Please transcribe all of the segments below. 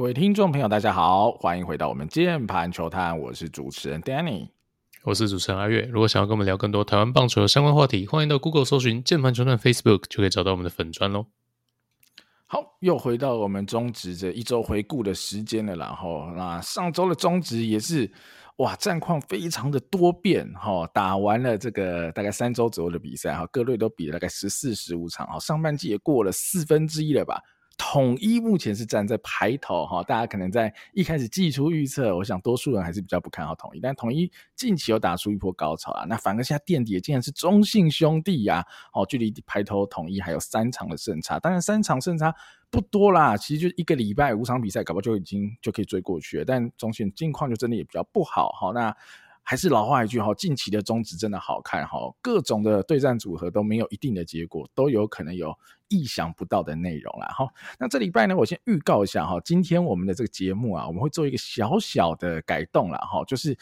各位听众朋友，大家好，欢迎回到我们键盘球探，我是主持人 Danny，我是主持人阿月。如果想要跟我们聊更多台湾棒球的相关话题，欢迎到 Google 搜寻键盘球探 Facebook，就可以找到我们的粉专喽。好，又回到我们中职这一周回顾的时间了，然后那上周的中职也是哇，战况非常的多变哈，打完了这个大概三周左右的比赛哈，各队都比了大概十四十五场哈，上半季也过了四分之一了吧。统一目前是站在排头哈，大家可能在一开始季初预测，我想多数人还是比较不看好统一，但统一近期又打出一波高潮啊，那反而现在垫底的竟然是中信兄弟呀，哦，距离排头统一还有三场的胜差，当然三场胜差不多啦，其实就一个礼拜五场比赛，搞不好就已经就可以追过去了，但中信近况就真的也比较不好哈，那。还是老话一句哈，近期的中指真的好看哈，各种的对战组合都没有一定的结果，都有可能有意想不到的内容啦哈。那这礼拜呢，我先预告一下哈，今天我们的这个节目啊，我们会做一个小小的改动了哈，就是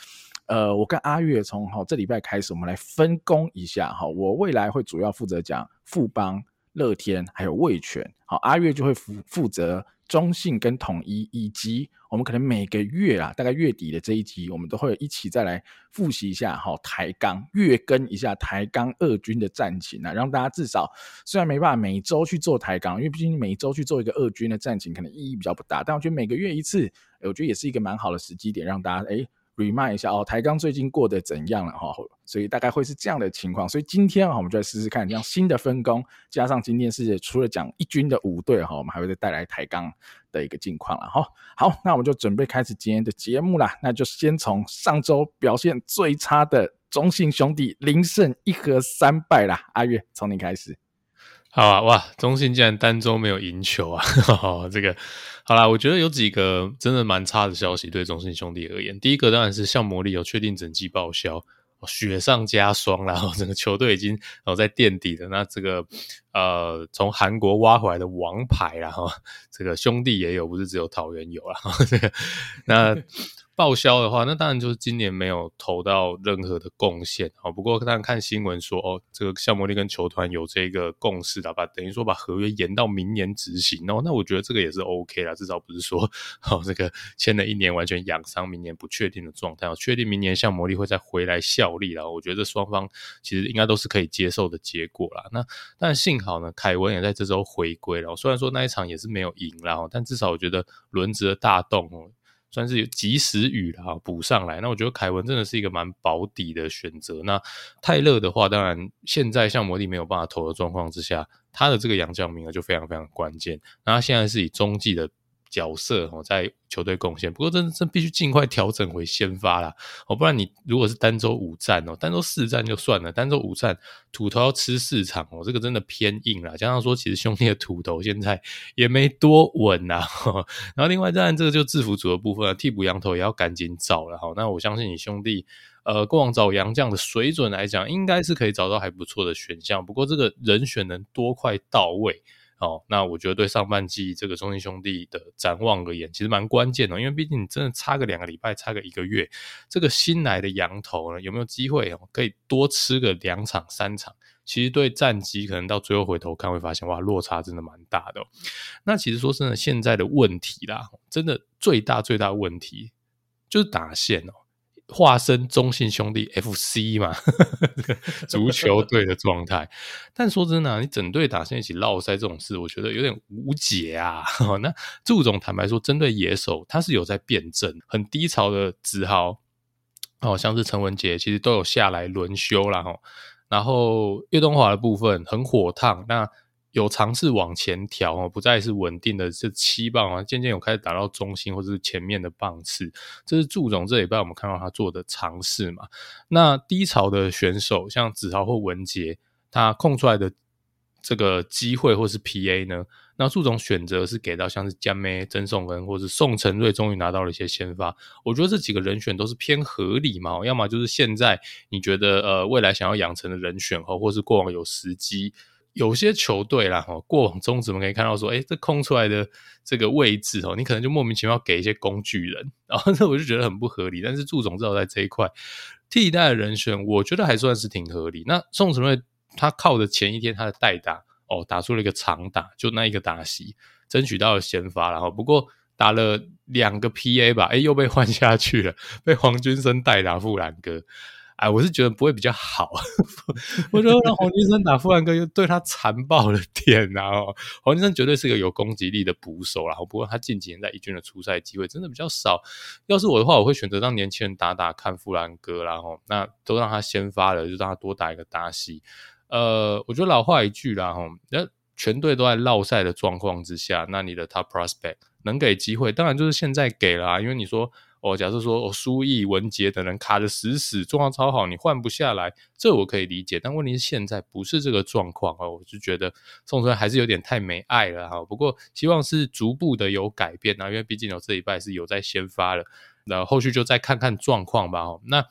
呃，我跟阿月从哈这礼拜开始，我们来分工一下哈，我未来会主要负责讲富邦、乐天还有味全，好，阿月就会负负责。中性跟统一，以及我们可能每个月啊，大概月底的这一集，我们都会一起再来复习一下哈，台钢月更一下台钢二军的战情啊，让大家至少虽然没办法每周去做台钢，因为毕竟每周去做一个二军的战情，可能意义比较不大，但我觉得每个月一次，我觉得也是一个蛮好的时机点，让大家诶 remind 一下哦，台钢最近过得怎样了哈？所以大概会是这样的情况。所以今天啊，我们就来试试看这样新的分工，加上今天是除了讲一军的五队哈，我们还会再带来台钢的一个近况了哈。好，那我们就准备开始今天的节目啦。那就先从上周表现最差的中信兄弟零胜一和三败啦。阿月，从你开始。好啊，哇！中信竟然单周没有赢球啊，这个好啦，我觉得有几个真的蛮差的消息对中信兄弟而言。第一个当然是象魔力有确定整季报销，雪上加霜，然 后整个球队已经然后在垫底的。那这个呃，从韩国挖回来的王牌，然后这个兄弟也有，不是只有桃园有啊。这个那。报销的话，那当然就是今年没有投到任何的贡献啊。不过当然看新闻说，哦，这个象魔力跟球团有这个共识的，把等于说把合约延到明年执行哦。那我觉得这个也是 OK 啦，至少不是说，哦，这个签了一年完全养伤，明年不确定的状态，确定明年象魔力会再回来效力啦。我觉得双方其实应该都是可以接受的结果啦。那但幸好呢，凯文也在这周回归了。虽然说那一场也是没有赢啦，但至少我觉得轮值的大动哦。算是及时雨啦，补上来。那我觉得凯文真的是一个蛮保底的选择。那泰勒的话，当然现在像魔力没有办法投的状况之下，他的这个洋将名额就非常非常关键。那他现在是以中继的。角色哦，在球队贡献，不过真真必须尽快调整回先发啦哦，不然你如果是单周五战哦，单周四战就算了，单周五战土头要吃四场哦，这个真的偏硬啦。加上说，其实兄弟的土头现在也没多稳呐。然后另外当然这个就制服组的部分，替补羊头也要赶紧找了哈。那我相信你兄弟呃过往找洋将的水准来讲，应该是可以找到还不错的选项。不过这个人选能多快到位？哦，那我觉得对上半季这个中信兄弟的展望而言，其实蛮关键的，因为毕竟你真的差个两个礼拜，差个一个月，这个新来的洋投呢，有没有机会哦，可以多吃个两场三场？其实对战绩可能到最后回头看会发现，哇，落差真的蛮大的。那其实说真的，现在的问题啦，真的最大最大的问题就是打线哦。化身中信兄弟 FC 嘛，足球队的状态。但说真的，你整队打线一起落赛这种事，我觉得有点无解啊。那祝总坦白说，针对野手，他是有在辩证，很低潮的子豪，哦，像是陈文杰，其实都有下来轮休了哈。然后叶东华的部分很火烫，那。有尝试往前调哦，不再是稳定的这七棒啊，渐渐有开始打到中心或者是前面的棒次，这是祝总这礼拜我们看到他做的尝试嘛。那低潮的选手像子豪或文杰，他空出来的这个机会或是 PA 呢，那祝总选择是给到像是江梅、曾颂恩或是宋晟睿，终于拿到了一些先发。我觉得这几个人选都是偏合理嘛，要么就是现在你觉得呃未来想要养成的人选哦，或是过往有时机。有些球队啦，哈，过往中我们可以看到说，诶，这空出来的这个位置哦，你可能就莫名其妙给一些工具人，然后这我就觉得很不合理。但是祝总至少在这一块替代的人选，我觉得还算是挺合理。那宋晟睿他靠着前一天他的代打哦，打出了一个长打，就那一个打席，争取到了先发。然后不过打了两个 PA 吧，哎，又被换下去了，被黄军生代打富兰哥。哎，我是觉得不会比较好。我觉得让黄金生打富兰哥又对他残暴了点呐、啊。黄金生绝对是一个有攻击力的捕手啦。不过他近几年在一军的出赛机会真的比较少。要是我的话，我会选择让年轻人打打看富兰哥，然后那都让他先发了，就让他多打一个打席。呃，我觉得老话一句啦，哈，那全队都在落赛的状况之下，那你的 top prospect 能给机会，当然就是现在给了啊，因为你说。哦，假设说，哦，苏毅、文杰等人卡得死死，状况超好，你换不下来，这我可以理解。但问题是现在不是这个状况哦，我就觉得宋春还是有点太没爱了哈。不过希望是逐步的有改变啊，因为毕竟有这一拜是有在先发了，那后续就再看看状况吧。那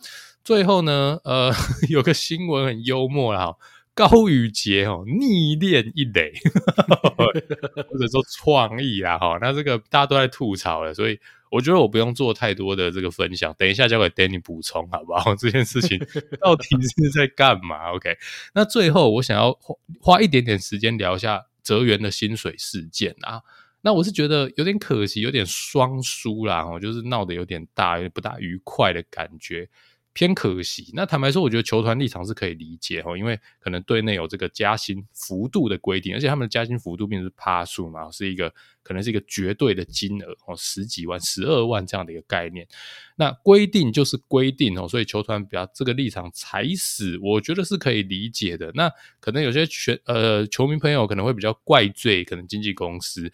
最后呢，呃，有个新闻很幽默啦，高宇杰哦逆练一垒，或者说创意啦哈。那这个大家都在吐槽了，所以。我觉得我不用做太多的这个分享，等一下交给 Danny 补充，好不好？这件事情 到底是在干嘛？OK，那最后我想要花花一点点时间聊一下泽源的薪水事件啊。那我是觉得有点可惜，有点双输啦，我，就是闹得有点大，有点不大愉快的感觉。偏可惜。那坦白说，我觉得球团立场是可以理解哦，因为可能队内有这个加薪幅度的规定，而且他们的加薪幅度并不是趴数嘛，是一个可能是一个绝对的金额哦，十几万、十二万这样的一个概念。那规定就是规定哦，所以球团比较这个立场踩死，我觉得是可以理解的。那可能有些选呃球迷朋友可能会比较怪罪可能经纪公司，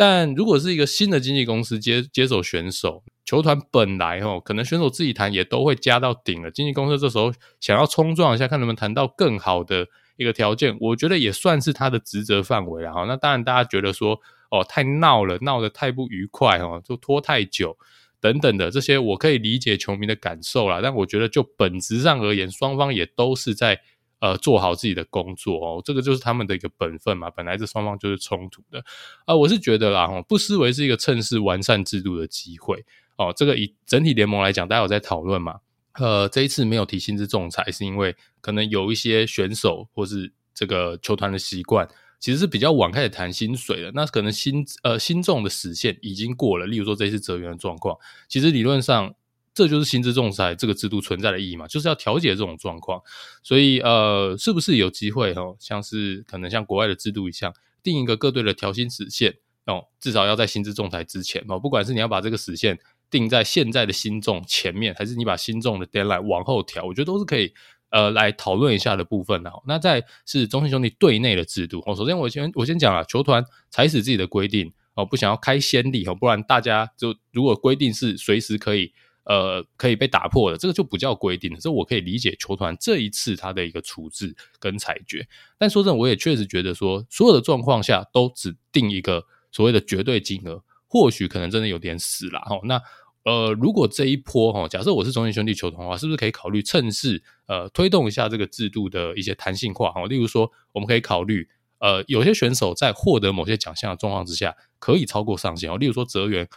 但如果是一个新的经纪公司接接手选手。球团本来哦，可能选手自己谈也都会加到顶了。经纪公司这时候想要冲撞一下，看能不能谈到更好的一个条件，我觉得也算是他的职责范围了哈。那当然，大家觉得说哦，太闹了，闹得太不愉快哦，就拖太久等等的这些，我可以理解球迷的感受啦。但我觉得就本质上而言，双方也都是在呃做好自己的工作哦，这个就是他们的一个本分嘛。本来这双方就是冲突的啊、我是觉得啦，不失为是一个趁势完善制度的机会。哦，这个以整体联盟来讲，大家有在讨论嘛？呃，这一次没有提薪资仲裁，是因为可能有一些选手或是这个球团的习惯，其实是比较晚开始谈薪水的。那可能薪呃薪重的时限已经过了。例如说这次泽源的状况，其实理论上这就是薪资仲裁这个制度存在的意义嘛，就是要调解这种状况。所以呃，是不是有机会哦？像是可能像国外的制度一样，定一个各队的调薪时限哦，至少要在薪资仲裁之前哦，不管是你要把这个时限。定在现在的薪仲前面，还是你把薪仲的 deadline 往后调？我觉得都是可以，呃，来讨论一下的部分。那再是中信兄弟队内的制度。哦，首先我先我先讲了，球团踩死自己的规定哦，不想要开先例哦，不然大家就如果规定是随时可以，呃，可以被打破的，这个就不叫规定了。这我可以理解球团这一次他的一个处置跟裁决。但说真的，我也确实觉得说，所有的状况下都只定一个所谓的绝对金额。或许可能真的有点死了哈，那呃，如果这一波哈，假设我是中信兄弟球团的话，是不是可以考虑趁势呃推动一下这个制度的一些弹性化哈？例如说，我们可以考虑呃，有些选手在获得某些奖项的状况之下，可以超过上限哦。例如说，泽源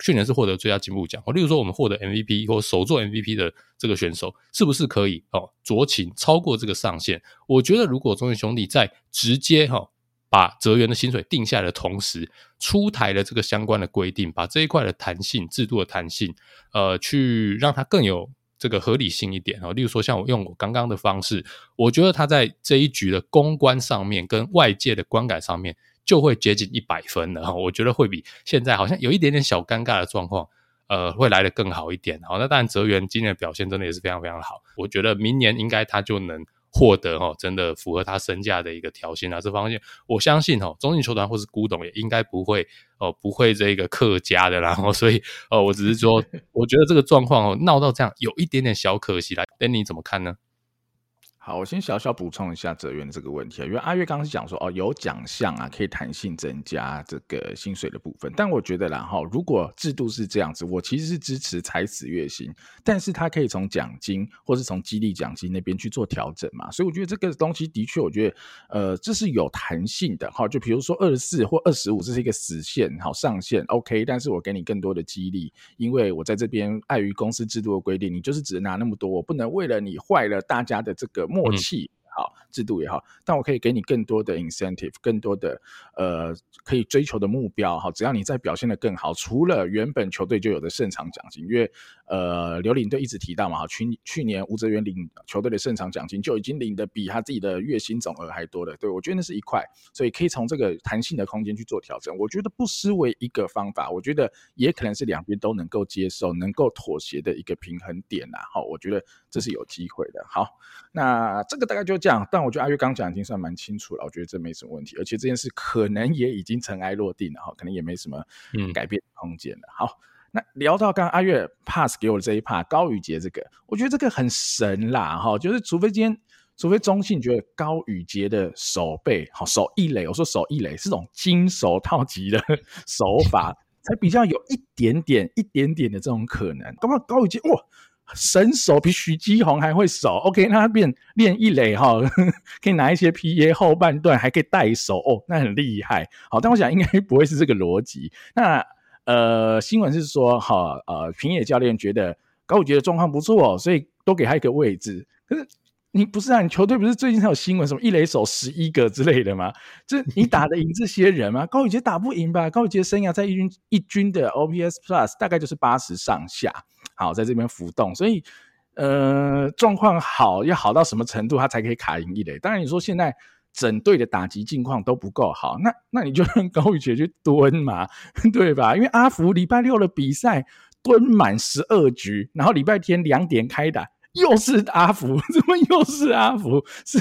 去年是获得最佳进步奖哦。例如说，我们获得 MVP 或首座 MVP 的这个选手，是不是可以哦酌情超过这个上限？我觉得，如果中信兄弟在直接哈。把泽源的薪水定下来的同时，出台了这个相关的规定，把这一块的弹性制度的弹性，呃，去让它更有这个合理性一点。例如说，像我用我刚刚的方式，我觉得他在这一局的公关上面跟外界的观感上面就会接近一百分了。我觉得会比现在好像有一点点小尴尬的状况，呃，会来得更好一点。好，那当然泽源今年的表现真的也是非常非常好，我觉得明年应该他就能。获得哦，真的符合他身价的一个条件啊，这方面我相信哦，中信球团或是古董也应该不会哦，不会这个客家的，然 后所以哦，我只是说，我觉得这个状况哦，闹到这样有一点点小可惜来，Danny 怎么看呢？好，我先小小补充一下泽源这个问题啊，因为阿月刚刚是讲说哦，有奖项啊，可以弹性增加这个薪水的部分，但我觉得啦哈，如果制度是这样子，我其实是支持踩死月薪，但是他可以从奖金或是从激励奖金那边去做调整嘛，所以我觉得这个东西的确，我觉得呃，这是有弹性的哈，就比如说二十四或二十五，这是一个死线好上限，OK，但是我给你更多的激励，因为我在这边碍于公司制度的规定，你就是只能拿那么多，我不能为了你坏了大家的这个。默契，好，制度也好，但我可以给你更多的 incentive，更多的呃可以追求的目标哈。只要你在表现的更好，除了原本球队就有的胜场奖金，因为呃刘领队一直提到嘛，哈，去去年吴哲源领球队的胜场奖金就已经领的比他自己的月薪总额还多了。对，我觉得那是一块，所以可以从这个弹性的空间去做调整。我觉得不失为一个方法，我觉得也可能是两边都能够接受、能够妥协的一个平衡点呐。好，我觉得这是有机会的。好，那这个大概就这样。但我觉得阿月刚讲已经算蛮清楚了，我觉得这没什么问题，而且这件事可能也已经尘埃落定了哈，可能也没什么改变空间了。好，那聊到刚刚阿月 pass 给我的这一 part 高宇杰这个，我觉得这个很神啦哈，就是除非今天。除非中信觉得高宇杰的手背好手一垒，我说手一垒是种金手套级的 手法，才比较有一点点、一点点的这种可能。搞不好高宇杰哇，神手比许基宏还会手。OK，那他变练一垒哈，可以拿一些 PA 后半段还可以带手哦，那很厉害。好，但我想应该不会是这个逻辑。那呃，新闻是说哈，呃，平野教练觉得高宇杰的状况不错，所以多给他一个位置。可是。你不是啊？你球队不是最近才有新闻，什么一垒手十一个之类的吗？这你打得赢这些人吗？高宇杰打不赢吧？高宇杰生涯在一军一军的 OPS Plus 大概就是八十上下，好，在这边浮动，所以呃状况好要好到什么程度他才可以卡赢一垒？当然你说现在整队的打击境况都不够好，那那你就让高宇杰去蹲嘛，对吧？因为阿福礼拜六的比赛蹲满十二局，然后礼拜天两点开打。又是阿福，怎么又是阿福？是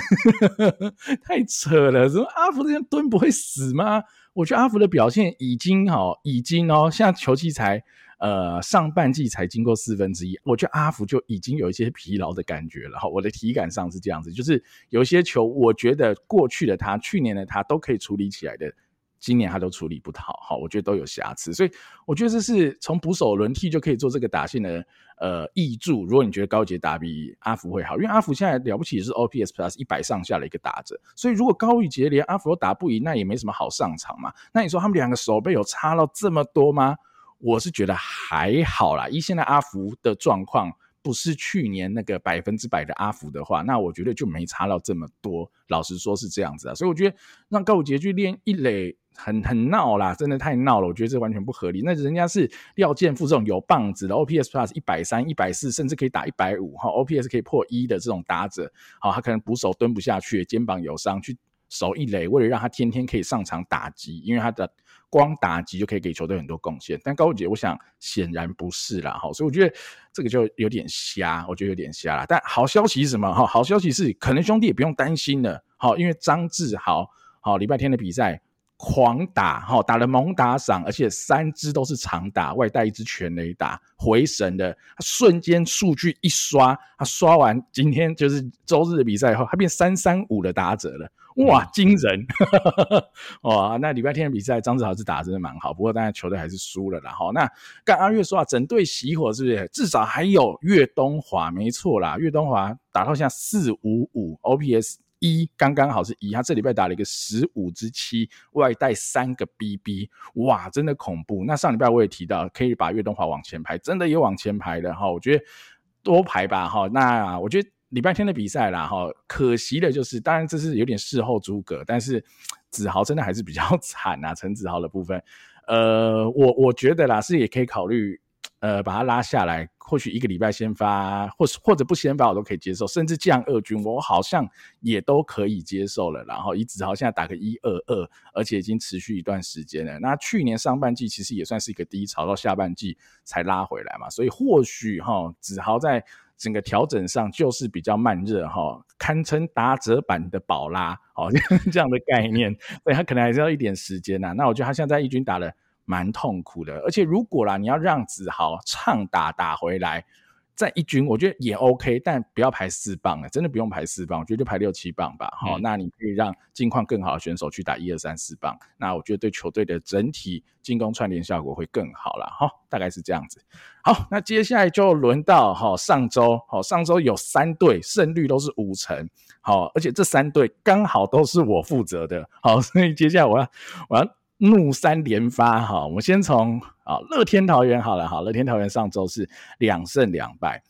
太扯了！怎么阿福这样蹲不会死吗？我觉得阿福的表现已经好，已经哦，现在球季才呃上半季才经过四分之一，我觉得阿福就已经有一些疲劳的感觉了。哈，我的体感上是这样子，就是有些球，我觉得过去的他、去年的他都可以处理起来的。今年他都处理不好，好，我觉得都有瑕疵，所以我觉得这是从捕手轮替就可以做这个打线的呃挹注。如果你觉得高杰打比阿福会好，因为阿福现在了不起是 OPS Plus 一百上下的一个打者，所以如果高宇杰连阿福都打不赢，那也没什么好上场嘛。那你说他们两个手背有差到这么多吗？我是觉得还好啦。以现在阿福的状况。不是去年那个百分之百的阿福的话，那我觉得就没差到这么多。老实说是这样子啊，所以我觉得让高宇杰去练一垒很很闹啦，真的太闹了。我觉得这完全不合理。那人家是廖健富这种有棒子的，OPS Plus 一百三、一百四，甚至可以打一百五哈，OPS 可以破一的这种打者，好，他可能捕手蹲不下去，肩膀有伤去守一垒，为了让他天天可以上场打击，因为他的。光打击就可以给球队很多贡献，但高宇杰我想显然不是啦，哈，所以我觉得这个就有点瞎，我觉得有点瞎啦。但好消息是什么？哈，好消息是可能兄弟也不用担心了，好，因为张志豪，好，礼拜天的比赛狂打，哈，打了猛打赏，而且三支都是长打，外带一支全垒打，回神的，他瞬间数据一刷，他刷完今天就是周日的比赛以后，他变三三五的打者了。哇，惊人！哇，那礼拜天的比赛，张志豪是打得真的蛮好，不过当然球队还是输了啦。好，那刚阿月说啊，整队熄火是不是？至少还有岳东华，没错啦，岳东华打到现在四五五，OPS 一刚刚好是一，他这礼拜打了一个十五之七，外带三个 BB，哇，真的恐怖。那上礼拜我也提到，可以把岳东华往前排，真的也往前排的哈。我觉得多排吧哈。那我觉得。礼拜天的比赛啦，哈，可惜的就是，当然这是有点事后诸葛，但是子豪真的还是比较 惨啊，陈子豪的部分，呃，我我觉得啦，是也可以考虑，呃，把他拉下来，或许一个礼拜先发，或是或者不先发我都可以接受，甚至降二军，我好像也都可以接受了。然后以子豪现在打个一二二，而且已经持续一段时间了。那去年上半季其实也算是一个低潮，到下半季才拉回来嘛，所以或许哈，子豪在。整个调整上就是比较慢热哈，堪称打折版的宝拉哦，这样的概念，所以他可能还是要一点时间呐。那我觉得他现在一军打了蛮痛苦的，而且如果啦，你要让子豪畅打打回来。在一军，我觉得也 OK，但不要排四棒了，真的不用排四棒，我觉得就排六七棒吧。好、嗯，那你可以让近况更好的选手去打一二三四棒，那我觉得对球队的整体进攻串联效果会更好了。哈，大概是这样子。好，那接下来就轮到哈上周，好上周有三队胜率都是五成，好，而且这三队刚好都是我负责的，好，所以接下来我要我要。怒三连发哈，我们先从啊乐天桃园好了哈，乐天桃园上周是两胜两败，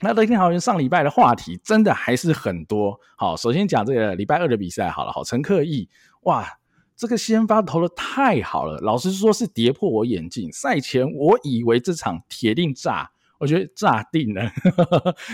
那乐天桃园上礼拜的话题真的还是很多。好，首先讲这个礼拜二的比赛好了，好，陈克义，哇，这个先发投的太好了，老实说是跌破我眼镜。赛前我以为这场铁定炸，我觉得炸定了，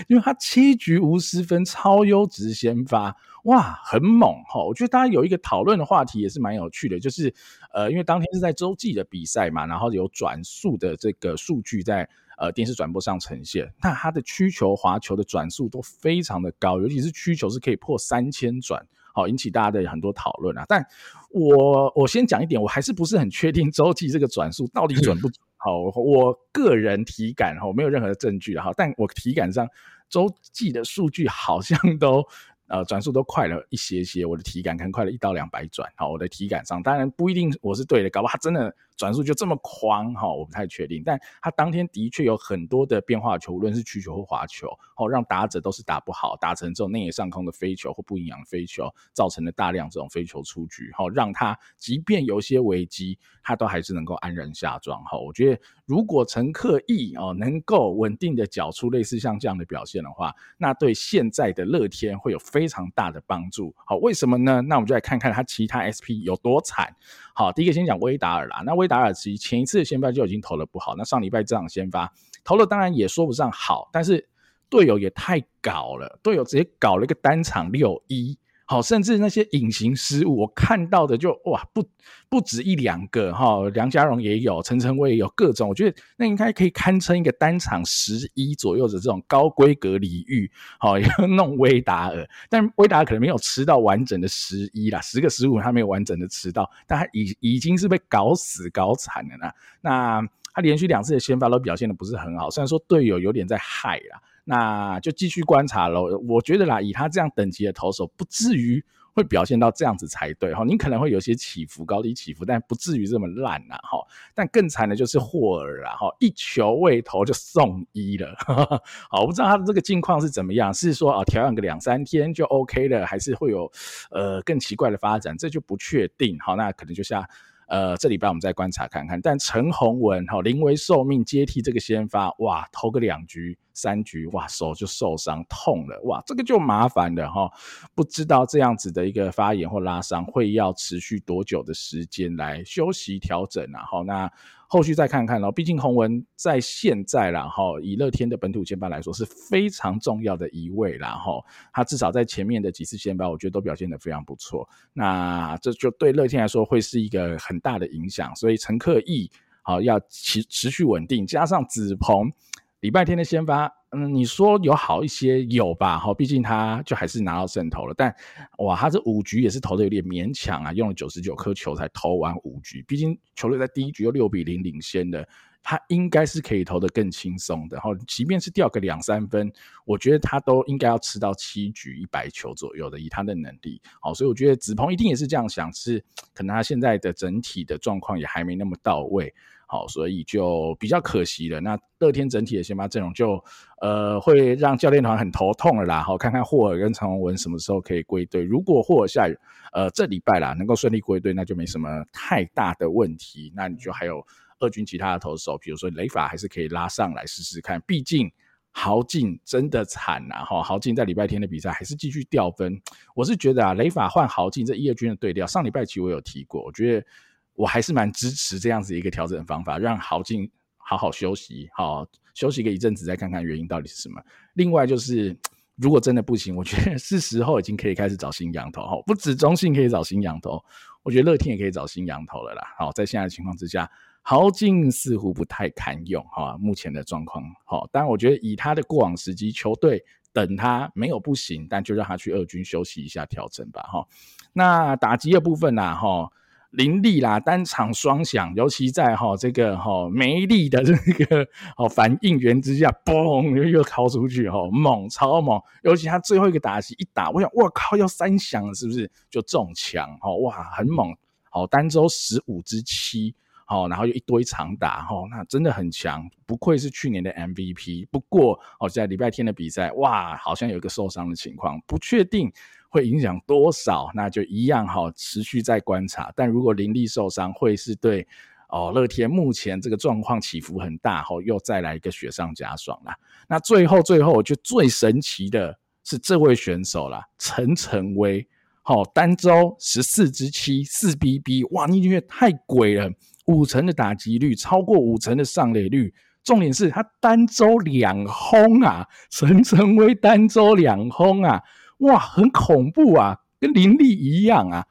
因为他七局无失分，超优质先发，哇，很猛哈。我觉得大家有一个讨论的话题也是蛮有趣的，就是呃，因为当天是在洲际的比赛嘛，然后有转速的这个数据在。呃，电视转播上呈现，那它的曲球、滑球的转速都非常的高，尤其是曲球是可以破三千转，好引起大家的很多讨论啊。但我我先讲一点，我还是不是很确定洲际这个转速到底准不准？好，我个人体感哈，没有任何的证据哈，但我体感上周记的数据好像都。呃，转速都快了一些些，我的体感可能快了一到两百转，好，我的体感上当然不一定我是对的，搞不好真的转速就这么狂，哈，我不太确定，但他当天的确有很多的变化球，无论是曲球或滑球，好，让打者都是打不好，打成这种内野上空的飞球或不营养飞球，造成了大量这种飞球出局，好，让他即便有些危机，他都还是能够安然下庄，哈，我觉得如果陈克义哦能够稳定的缴出类似像这样的表现的话，那对现在的乐天会有。非常大的帮助，好，为什么呢？那我们就来看看他其他 SP 有多惨。好，第一个先讲威达尔啦，那威达尔其实前一次的先发就已经投的不好，那上礼拜这场先发投了，当然也说不上好，但是队友也太搞了，队友直接搞了一个单场六一。好，甚至那些隐形失误，我看到的就哇，不不止一两个哈，梁家荣也有，陈晨威也有，各种，我觉得那应该可以堪称一个单场十一左右的这种高规格礼遇，好，要弄威达尔，但威达尔可能没有吃到完整的十一啦，十个十五他没有完整的吃到，但他已已经是被搞死搞惨了呢。那他连续两次的先发都表现的不是很好，虽然说队友有点在害啦。那就继续观察喽。我觉得啦，以他这样等级的投手，不至于会表现到这样子才对哈。你可能会有些起伏，高低起伏，但不至于这么烂呐哈。但更惨的就是霍尔啦哈，一球未投就送一了。好，我不知道他的这个近况是怎么样，是说啊调养个两三天就 OK 了，还是会有呃更奇怪的发展？这就不确定。好，那可能就下。呃，这礼拜我们再观察看看。但陈宏文哈临危受命接替这个先发，哇，投个两局三局，哇，手就受伤痛了，哇，这个就麻烦了哈。不知道这样子的一个发炎或拉伤会要持续多久的时间来休息调整啊？好，那。后续再看看喽，毕竟洪文在现在啦哈，以乐天的本土先发来说是非常重要的一位啦哈，他至少在前面的几次先发，我觉得都表现得非常不错。那这就对乐天来说会是一个很大的影响，所以陈克义好要持持续稳定，加上子鹏。礼拜天的先发，嗯，你说有好一些有吧？哈，毕竟他就还是拿到胜投了，但哇，他这五局也是投的有点勉强啊，用了九十九颗球才投完五局。毕竟球队在第一局又六比零领先的，他应该是可以投得更轻松的。哈，即便是掉个两三分，我觉得他都应该要吃到七局一百球左右的，以他的能力。好，所以我觉得子鹏一定也是这样想，是可能他现在的整体的状况也还没那么到位。好，所以就比较可惜了。那乐天整体的先发阵容就呃会让教练团很头痛了啦。好，看看霍尔跟陈宏文什么时候可以归队。如果霍尔下呃这礼拜啦能够顺利归队，那就没什么太大的问题。那你就还有二军其他的投手，比如说雷法还是可以拉上来试试看。毕竟豪进真的惨呐，哈，豪进在礼拜天的比赛还是继续掉分。我是觉得啊，雷法换豪进这一二军的对调，上礼拜其实我有提过，我觉得。我还是蛮支持这样子一个调整方法，让豪进好好休息，好休息个一阵子，再看看原因到底是什么。另外就是，如果真的不行，我觉得 是时候已经可以开始找新羊头，哈，不止中信可以找新羊头，我觉得乐天也可以找新羊头了啦。好，在现在的情况之下，豪进似乎不太堪用，哈，目前的状况，好，但我觉得以他的过往时机，球队等他没有不行，但就让他去二军休息一下，调整吧，哈。那打击的部分呢，哈。林立啦，单场双响，尤其在哈这个哈没力的这个哦反应源之下，嘣又又敲出去哈，猛超猛！尤其他最后一个打击一打，我想我靠要三响是不是？就中枪哈哇很猛，好单周十五之七，好然后又一堆长打哈，那真的很强，不愧是去年的 MVP。不过哦在礼拜天的比赛哇，好像有一个受伤的情况，不确定。会影响多少？那就一样哈，持续在观察。但如果林立受伤，会是对哦，乐天目前这个状况起伏很大，吼、哦，又再来一个雪上加霜啦。那最后最后，我觉得最神奇的是这位选手啦，陈晨威，好、单周十四支七四 BB，哇，你觉得太鬼了，五成的打击率，超过五成的上垒率，重点是他单周两轰啊，陈晨威单周两轰啊，哇，很恐怖啊。跟林立一样啊，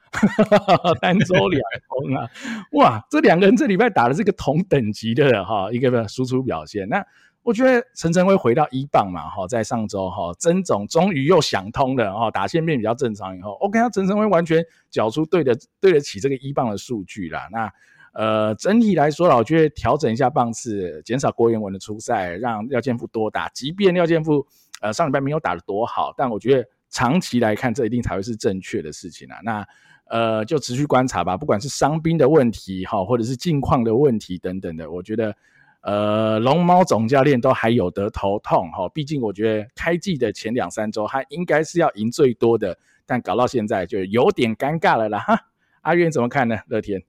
单周两轰啊，哇！这两个人这礼拜打的是个同等级的哈一个输出表现。那我觉得陈晨威回到一棒嘛哈，在上周哈曾总终于又想通了哈，打线变比较正常以后，OK，他陈晨威完全缴出对的对得起这个一棒的数据啦。那呃整体来说啦，我觉得调整一下棒次，减少郭彦文的出赛，让廖建富多打。即便廖建富呃上礼拜没有打得多好，但我觉得。长期来看，这一定才会是正确的事情啊。那呃，就持续观察吧。不管是伤兵的问题哈，或者是近况的问题等等的，我觉得呃，龙猫总教练都还有得头痛哈。毕竟我觉得开季的前两三周，他应该是要赢最多的，但搞到现在就有点尴尬了啦。哈，阿渊怎么看呢？乐天，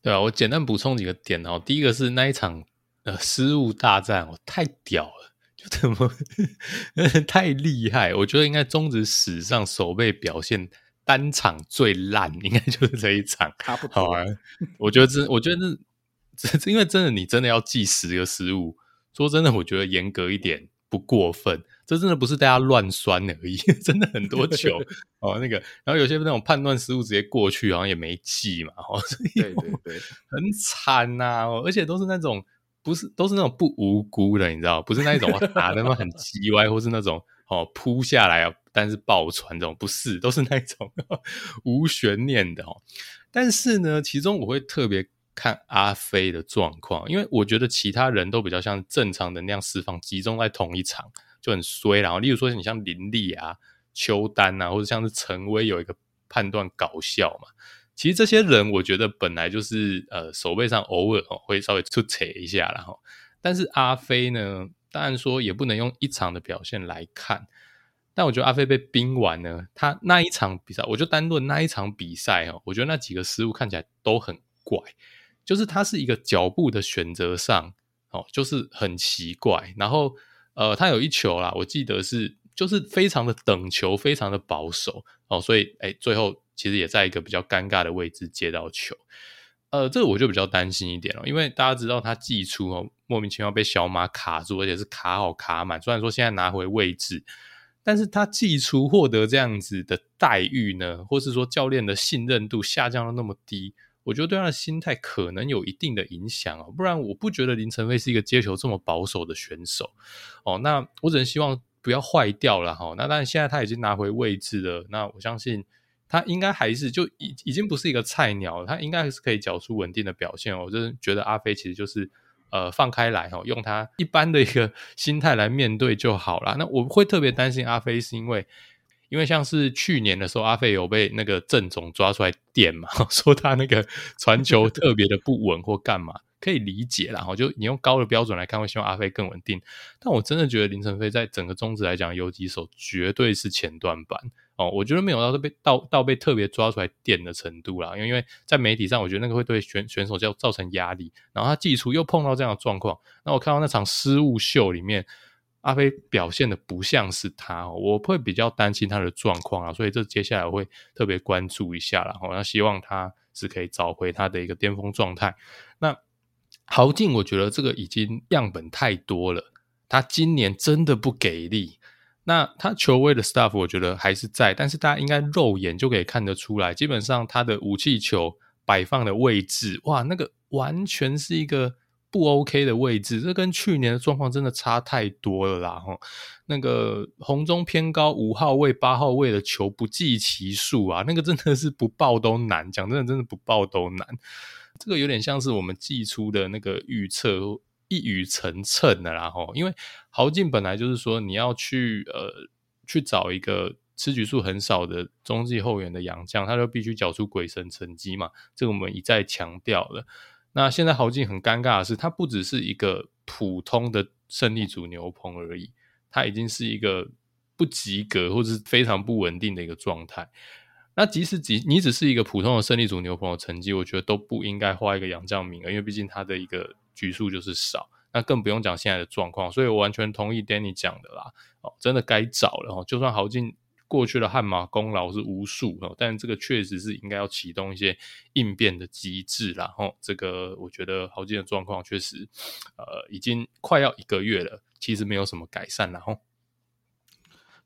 对啊，我简单补充几个点哦。第一个是那一场呃失误大战哦，太屌了。就怎么 太厉害？我觉得应该中职史上守备表现单场最烂，应该就是这一场。差不多。好啊，我觉得这，我觉得这，这因为真的，你真的要记十个失误。说真的，我觉得严格一点不过分。这真的不是大家乱酸而已，真的很多球哦，那个，然后有些那种判断失误直接过去，好像也没记嘛，哦，所以对对对，很惨呐，哦，而且都是那种。不是，都是那种不无辜的，你知道，不是那一种打的那很 叽歪，或是那种哦扑下来啊，但是爆传这种，不是，都是那种呵呵 无悬念的哦。但是呢，其中我会特别看阿飞的状况，因为我觉得其他人都比较像正常能量释放集中在同一场就很衰。然后，例如说你像林立啊、邱丹啊，或者像是陈威有一个判断搞笑嘛。其实这些人，我觉得本来就是呃，守备上偶尔会稍微出扯一下然后，但是阿飞呢，当然说也不能用一场的表现来看。但我觉得阿飞被冰完呢，他那一场比赛，我就单论那一场比赛哦，我觉得那几个失误看起来都很怪，就是他是一个脚步的选择上哦，就是很奇怪。然后呃，他有一球啦，我记得是就是非常的等球，非常的保守哦，所以哎，最后。其实也在一个比较尴尬的位置接到球，呃，这个我就比较担心一点了，因为大家知道他寄出哦莫名其妙被小马卡住，而且是卡好卡满。虽然说现在拿回位置，但是他寄出获得这样子的待遇呢，或是说教练的信任度下降了那么低，我觉得对他的心态可能有一定的影响哦。不然我不觉得林晨飞是一个接球这么保守的选手哦。那我只能希望不要坏掉了哈。那当然现在他已经拿回位置了，那我相信。他应该还是就已已经不是一个菜鸟，他应该是可以缴出稳定的表现。我就是觉得阿飞其实就是呃放开来哈，用他一般的一个 心态来面对就好了。那我会特别担心阿飞，是因为因为像是去年的时候，阿飞有被那个郑总抓出来电嘛，说他那个传球特别的不稳或干嘛。可以理解啦，哈，就你用高的标准来看，会希望阿飞更稳定。但我真的觉得林晨飞在整个中职来讲，游击手绝对是前段班哦。我觉得没有到被到到被特别抓出来电的程度啦，因为因为在媒体上，我觉得那个会对选选手叫造成压力。然后他季初又碰到这样的状况，那我看到那场失误秀里面，阿飞表现的不像是他，我会比较担心他的状况啊。所以这接下来我会特别关注一下啦，然后希望他是可以找回他的一个巅峰状态。那。豪进，我觉得这个已经样本太多了。他今年真的不给力。那他球位的 stuff 我觉得还是在，但是大家应该肉眼就可以看得出来，基本上他的武器球摆放的位置，哇，那个完全是一个不 OK 的位置。这跟去年的状况真的差太多了啦！吼，那个红中偏高五号位、八号位的球不计其数啊，那个真的是不爆都难。讲真的，真的不爆都难。这个有点像是我们寄出的那个预测一语成谶的啦吼，因为豪进本来就是说你要去呃去找一个吃局数很少的中继后援的洋将，他就必须缴出鬼神成绩嘛，这个我们一再强调了。那现在豪进很尴尬的是，他不只是一个普通的胜利组牛棚而已，他已经是一个不及格或者是非常不稳定的一个状态。那即使只你只是一个普通的胜利组牛棚的成绩，我觉得都不应该花一个洋将名额，因为毕竟他的一个局数就是少。那更不用讲现在的状况，所以我完全同意 Danny 讲的啦。哦，真的该找了哦。就算豪进过去的汗马功劳是无数哦，但这个确实是应该要启动一些应变的机制啦。哦，这个我觉得豪进的状况确实，呃，已经快要一个月了，其实没有什么改善了。哦。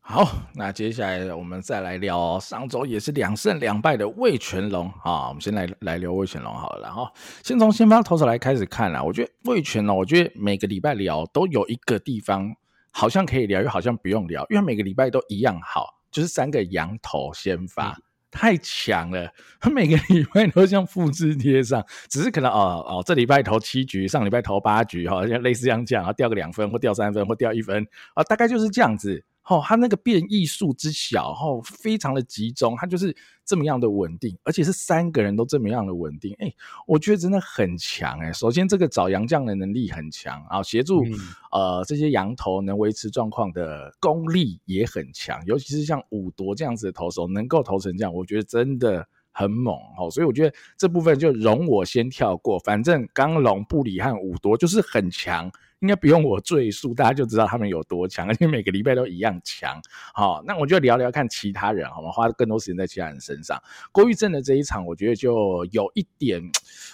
好，那接下来我们再来聊上周也是两胜两败的魏全龙啊。我们先来来聊魏全龙好了，然后先从先发投手来开始看啦。我觉得魏全龙，我觉得每个礼拜聊都有一个地方好像可以聊，又好像不用聊，因为每个礼拜都一样好，就是三个羊头先发、嗯、太强了，他每个礼拜都像复制贴上，只是可能哦哦，这礼拜投七局，上礼拜投八局，好像类似这样讲，然后掉个两分或掉三分或掉一分啊，大概就是这样子。哦，他那个变异数之小，哦，非常的集中，他就是这么样的稳定，而且是三个人都这么样的稳定，哎，我觉得真的很强，哎。首先，这个找洋将的能力很强啊，协助、嗯、呃这些洋投能维持状况的功力也很强，尤其是像武铎这样子的投手，能够投成这样，我觉得真的很猛，哦。所以我觉得这部分就容我先跳过，反正刚龙、布里和武多就是很强。应该不用我赘述，大家就知道他们有多强，而且每个礼拜都一样强。好，那我就聊聊看其他人，好吗？花更多时间在其他人身上。郭玉正的这一场，我觉得就有一点，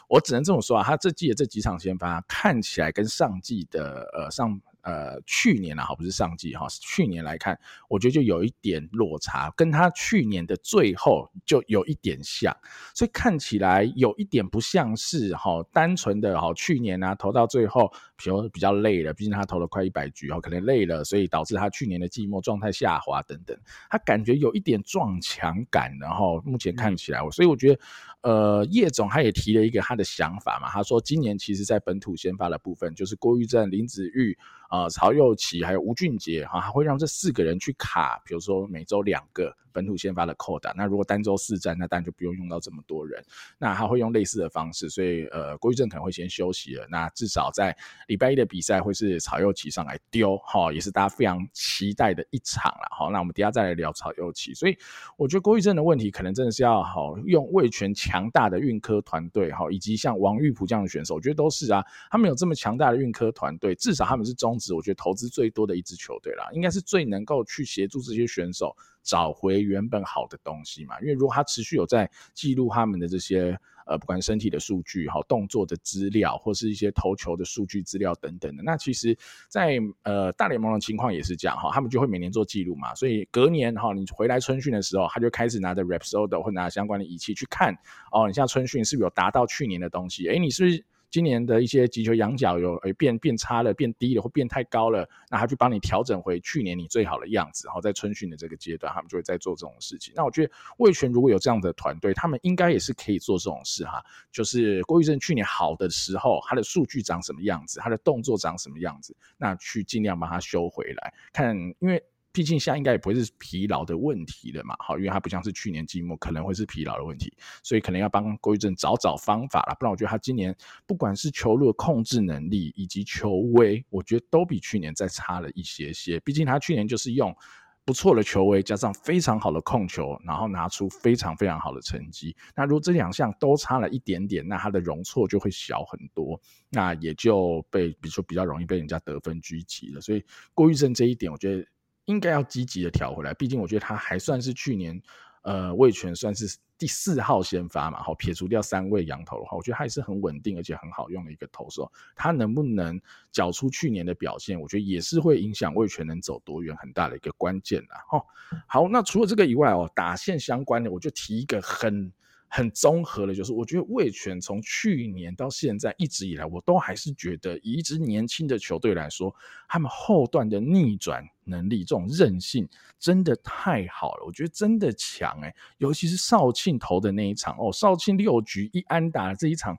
我只能这么说啊，他这季的这几场先发看起来跟上季的呃上。呃，去年啊，好，不是上季哈，去年来看，我觉得就有一点落差，跟他去年的最后就有一点像，所以看起来有一点不像是哈单纯的哈去年啊投到最后，比如比较累了，毕竟他投了快一百局哈，可能累了，所以导致他去年的寂寞状态下滑等等，他感觉有一点撞墙感，然后目前看起来，所以我觉得。呃，叶总他也提了一个他的想法嘛，他说今年其实，在本土先发的部分，就是郭玉正、林子玉、呃曹佑齐还有吴俊杰哈，他会让这四个人去卡，比如说每周两个。本土先发的扣打，那如果单周四战，那当然就不用用到这么多人。那他会用类似的方式，所以呃，郭玉正可能会先休息了。那至少在礼拜一的比赛会是曹佑齐上来丢，哈，也是大家非常期待的一场了，哈。那我们等下再来聊曹佑齐。所以我觉得郭玉正的问题可能真的是要好用味全强大的运科团队，哈，以及像王玉普这样的选手，我觉得都是啊，他们有这么强大的运科团队，至少他们是中我觉得投资最多的一支球队啦，应该是最能够去协助这些选手。找回原本好的东西嘛，因为如果他持续有在记录他们的这些呃，不管身体的数据、哈动作的资料，或是一些投球的数据资料等等的，那其实在，呃大联盟的情况也是这样哈，他们就会每年做记录嘛，所以隔年哈，你回来春训的时候，他就开始拿着 Rapsodo 或拿相关的仪器去看哦，你像春训是不是有达到去年的东西？诶，你是不是？今年的一些击球仰角有诶变变差了，变低了或变太高了，那他就帮你调整回去年你最好的样子。然后在春训的这个阶段，他们就会在做这种事情。那我觉得味全如果有这样的团队，他们应该也是可以做这种事哈。就是郭玉正去年好的时候，他的数据长什么样子，他的动作长什么样子，那去尽量把它修回来。看，因为。毕竟现在应该也不会是疲劳的问题了嘛，好，因为他不像是去年季末可能会是疲劳的问题，所以可能要帮郭玉正找找方法了，不然我觉得他今年不管是球路的控制能力以及球威，我觉得都比去年再差了一些些。毕竟他去年就是用不错的球威加上非常好的控球，然后拿出非常非常好的成绩。那如果这两项都差了一点点，那他的容错就会小很多，那也就被比如说比较容易被人家得分狙击了。所以郭玉正这一点，我觉得。应该要积极的调回来，毕竟我觉得他还算是去年，呃，味全算是第四号先发嘛，好，撇除掉三位洋投的话，我觉得他还是很稳定而且很好用的一个投手。他能不能缴出去年的表现，我觉得也是会影响味全能走多远很大的一个关键啦。哦，好，那除了这个以外哦，打线相关的，我就提一个很。很综合的，就是我觉得味全从去年到现在一直以来，我都还是觉得以一支年轻的球队来说，他们后段的逆转能力、这种韧性真的太好了。我觉得真的强哎、尤其是少庆投的那一场哦，少庆六局一安打这一场，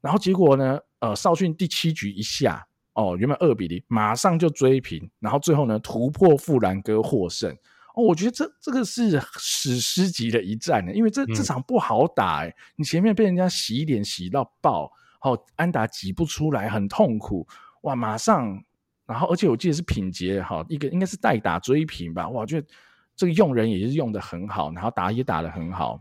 然后结果呢，呃，少庆第七局一下哦，原本二比零，马上就追平，然后最后呢突破富兰哥获胜。哦，我觉得这这个是史诗级的一战呢，因为这这场不好打哎，你前面被人家洗脸洗到爆，好安打挤不出来，很痛苦哇，马上，然后而且我记得是品杰哈，一个应该是代打追平吧，哇，我觉得这个用人也是用得很好，然后打也打得很好，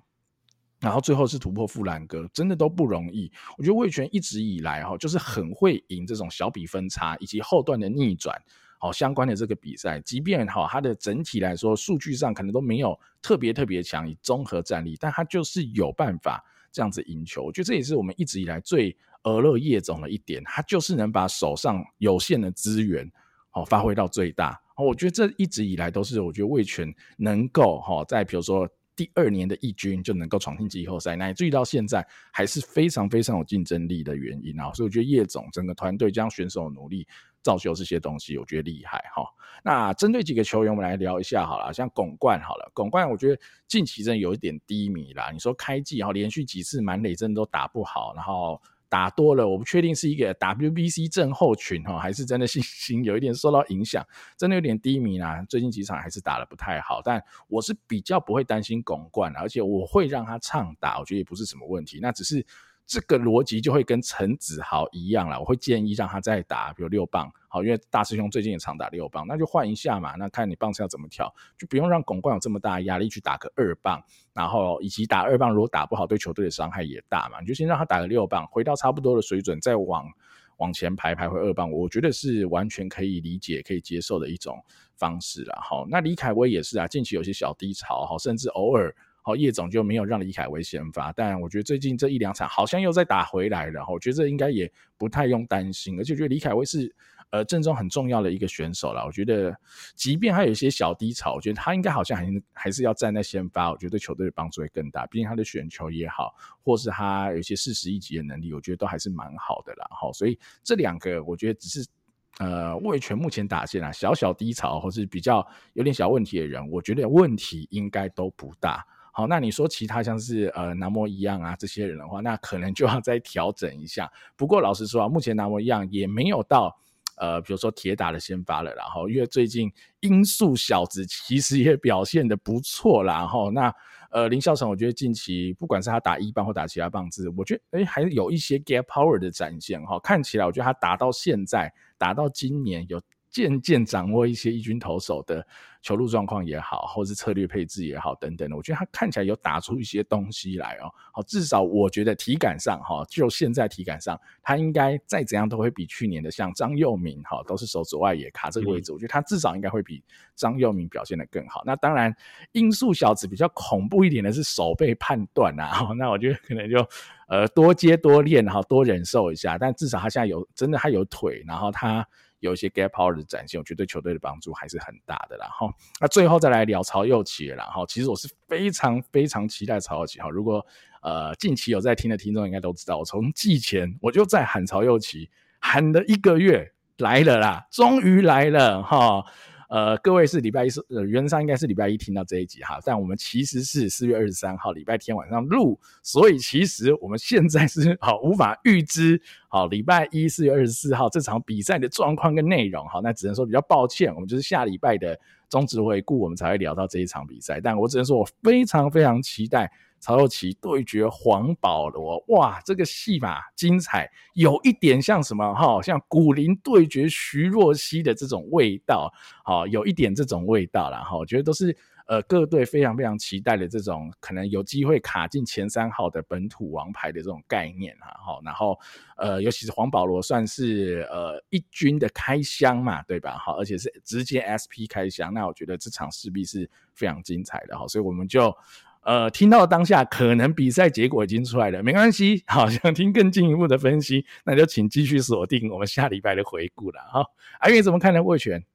然后最后是突破富兰哥，真的都不容易。我觉得魏权一直以来哈，就是很会赢这种小比分差以及后段的逆转。好，相关的这个比赛，即便好，它的整体来说数据上可能都没有特别特别强，以综合战力，但它就是有办法这样子赢球。我觉得这也是我们一直以来最俄乐叶总的一点，他就是能把手上有限的资源好发挥到最大。我觉得这一直以来都是我觉得味全能够哈，在比如说第二年的一军就能够闯进季后赛，乃至于到现在还是非常非常有竞争力的原因啊。所以我觉得叶总整个团队将选手努力。造就这些东西，我觉得厉害哈。那针对几个球员，我们来聊一下好了。像巩冠好了，巩冠我觉得近期真有一点低迷啦。你说开季哈，连续几次满垒真的都打不好，然后打多了，我不确定是一个 WBC 症候群哈，还是真的信心有一点受到影响，真的有点低迷啦。最近几场还是打得不太好，但我是比较不会担心巩冠，而且我会让他畅打，我觉得也不是什么问题。那只是。这个逻辑就会跟陈子豪一样了，我会建议让他再打，比如六棒，好，因为大师兄最近也常打六棒，那就换一下嘛，那看你棒次要怎么调，就不用让巩冠有这么大压力去打个二棒，然后以及打二棒如果打不好，对球队的伤害也大嘛，你就先让他打个六棒，回到差不多的水准，再往往前排排回二棒，我觉得是完全可以理解、可以接受的一种方式了。好，那李凯威也是啊，近期有些小低潮，好，甚至偶尔。好，叶总就没有让李凯威先发，但我觉得最近这一两场好像又再打回来了，我觉得这应该也不太用担心，而且觉得李凯威是呃阵中很重要的一个选手了。我觉得即便他有一些小低潮，我觉得他应该好像还还是要站在先发，我觉得对球队的帮助会更大。毕竟他的选球也好，或是他有些四十一级的能力，我觉得都还是蛮好的啦。哈，所以这两个我觉得只是呃味全目前打线啊小小低潮，或是比较有点小问题的人，我觉得问题应该都不大。好，那你说其他像是呃南模一样啊这些人的话，那可能就要再调整一下。不过老实说啊，目前南模一样也没有到呃比如说铁打的先发了，然后因为最近音速小子其实也表现得不错啦，然后那呃林孝成我觉得近期不管是他打一棒或打其他棒子，我觉得诶还有一些 get power 的展现哈，看起来我觉得他打到现在打到今年有。渐渐掌握一些一军投手的球路状况也好，或是策略配置也好，等等的，我觉得他看起来有打出一些东西来哦。好，至少我觉得体感上哈，就现在体感上，他应该再怎样都会比去年的像张佑铭哈，都是守左外野卡这个位置，我觉得他至少应该会比张佑铭表现的更好。那当然，音速小子比较恐怖一点的是手背判断啊，那我觉得可能就呃多接多练，然后多忍受一下。但至少他现在有真的他有腿，然后他。有一些 gap power 的展现，我觉得对球队的帮助还是很大的。然后，那最后再来聊曹祐齐，然后其实我是非常非常期待曹祐齐。哈，如果呃近期有在听的听众应该都知道，我从季前我就在喊曹祐齐，喊了一个月，来了啦，终于来了哈。呃，各位是礼拜一是呃，原则上应该是礼拜一听到这一集哈，但我们其实是四月二十三号礼拜天晚上录，所以其实我们现在是好无法预知好礼拜一四月二十四号这场比赛的状况跟内容哈，那只能说比较抱歉，我们就是下礼拜的中职回顾我们才会聊到这一场比赛，但我只能说我非常非常期待。曹祐齐对决黄保罗，哇，这个戏码精彩，有一点像什么哈，像古林对决徐若曦的这种味道，好，有一点这种味道啦。哈，我觉得都是呃各队非常非常期待的这种可能有机会卡进前三号的本土王牌的这种概念哈，好，然后呃尤其是黄保罗算是呃一军的开箱嘛，对吧？好，而且是直接 SP 开箱，那我觉得这场势必是非常精彩的哈，所以我们就。呃，听到当下可能比赛结果已经出来了，没关系。好，想听更进一步的分析，那就请继续锁定我们下礼拜的回顾了。哈，阿月怎么看呢？味全？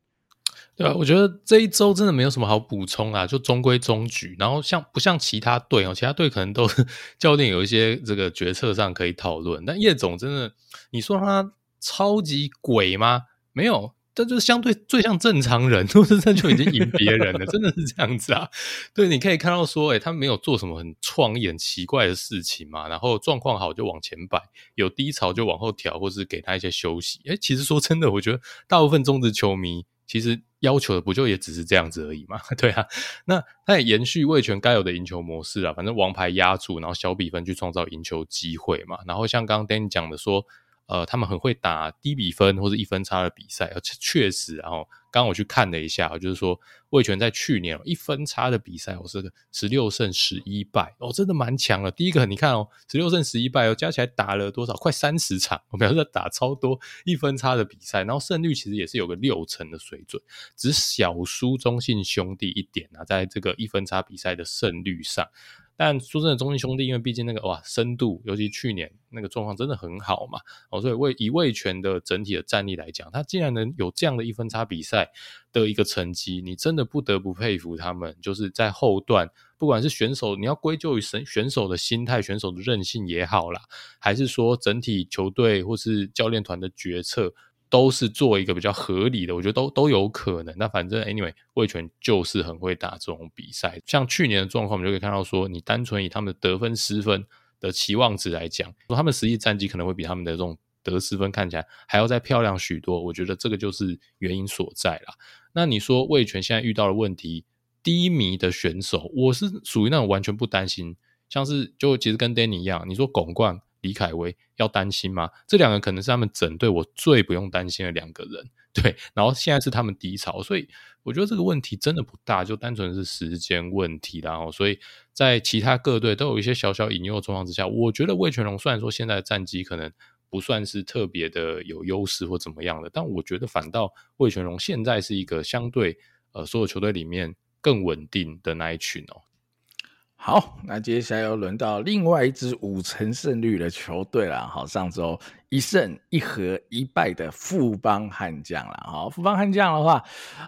对啊，我觉得这一周真的没有什么好补充啊，就中规中矩。然后像不像其他队哦？其他队可能都 教练有一些这个决策上可以讨论，但叶总真的，你说他超级鬼吗？没有。这就是相对最像正常人，都是这就已经赢别人了，真的是这样子啊？对，你可以看到说，诶，他没有做什么很创意、很奇怪的事情嘛。然后状况好就往前摆，有低潮就往后调，或是给他一些休息。诶，其实说真的，我觉得大部分中职球迷其实要求的不就也只是这样子而已嘛？对啊，那他也延续味全该有的赢球模式啊，反正王牌压住，然后小比分去创造赢球机会嘛。然后像刚刚 Dan 讲的说。呃，他们很会打低比分或者一分差的比赛，而且确实，然后刚刚我去看了一下，就是说味权在去年一分差的比赛，我是十六胜十一败，哦，真的蛮强了。第一个你看哦，十六胜十一败哦，加起来打了多少？快三十场，我表示在打超多一分差的比赛，然后胜率其实也是有个六成的水准，只小输中信兄弟一点啊，在这个一分差比赛的胜率上。但说真的，中信兄弟因为毕竟那个哇深度，尤其去年那个状况真的很好嘛，哦，所以为以味全的整体的战力来讲，他竟然能有这样的一分差比赛的一个成绩，你真的不得不佩服他们。就是在后段，不管是选手，你要归咎于选选手的心态、选手的韧性也好啦，还是说整体球队或是教练团的决策。都是做一个比较合理的，我觉得都都有可能。那反正 anyway，味全就是很会打这种比赛。像去年的状况，我们就可以看到说，你单纯以他们的得分失分的期望值来讲，他们实际战绩可能会比他们的这种得失分看起来还要再漂亮许多。我觉得这个就是原因所在啦。那你说味全现在遇到的问题，低迷的选手，我是属于那种完全不担心，像是就其实跟 Danny 一样，你说巩冠。李凯威要担心吗？这两个可能是他们整队我最不用担心的两个人，对。然后现在是他们低潮，所以我觉得这个问题真的不大，就单纯是时间问题。然后，所以在其他各队都有一些小小引诱的状况之下，我觉得魏全龙虽然说现在的战绩可能不算是特别的有优势或怎么样的，但我觉得反倒魏全龙现在是一个相对呃所有球队里面更稳定的那一群哦。好，那接下来又轮到另外一支五成胜率的球队了。好，上周一胜一和一败的富邦悍将了。好，富邦悍将的话，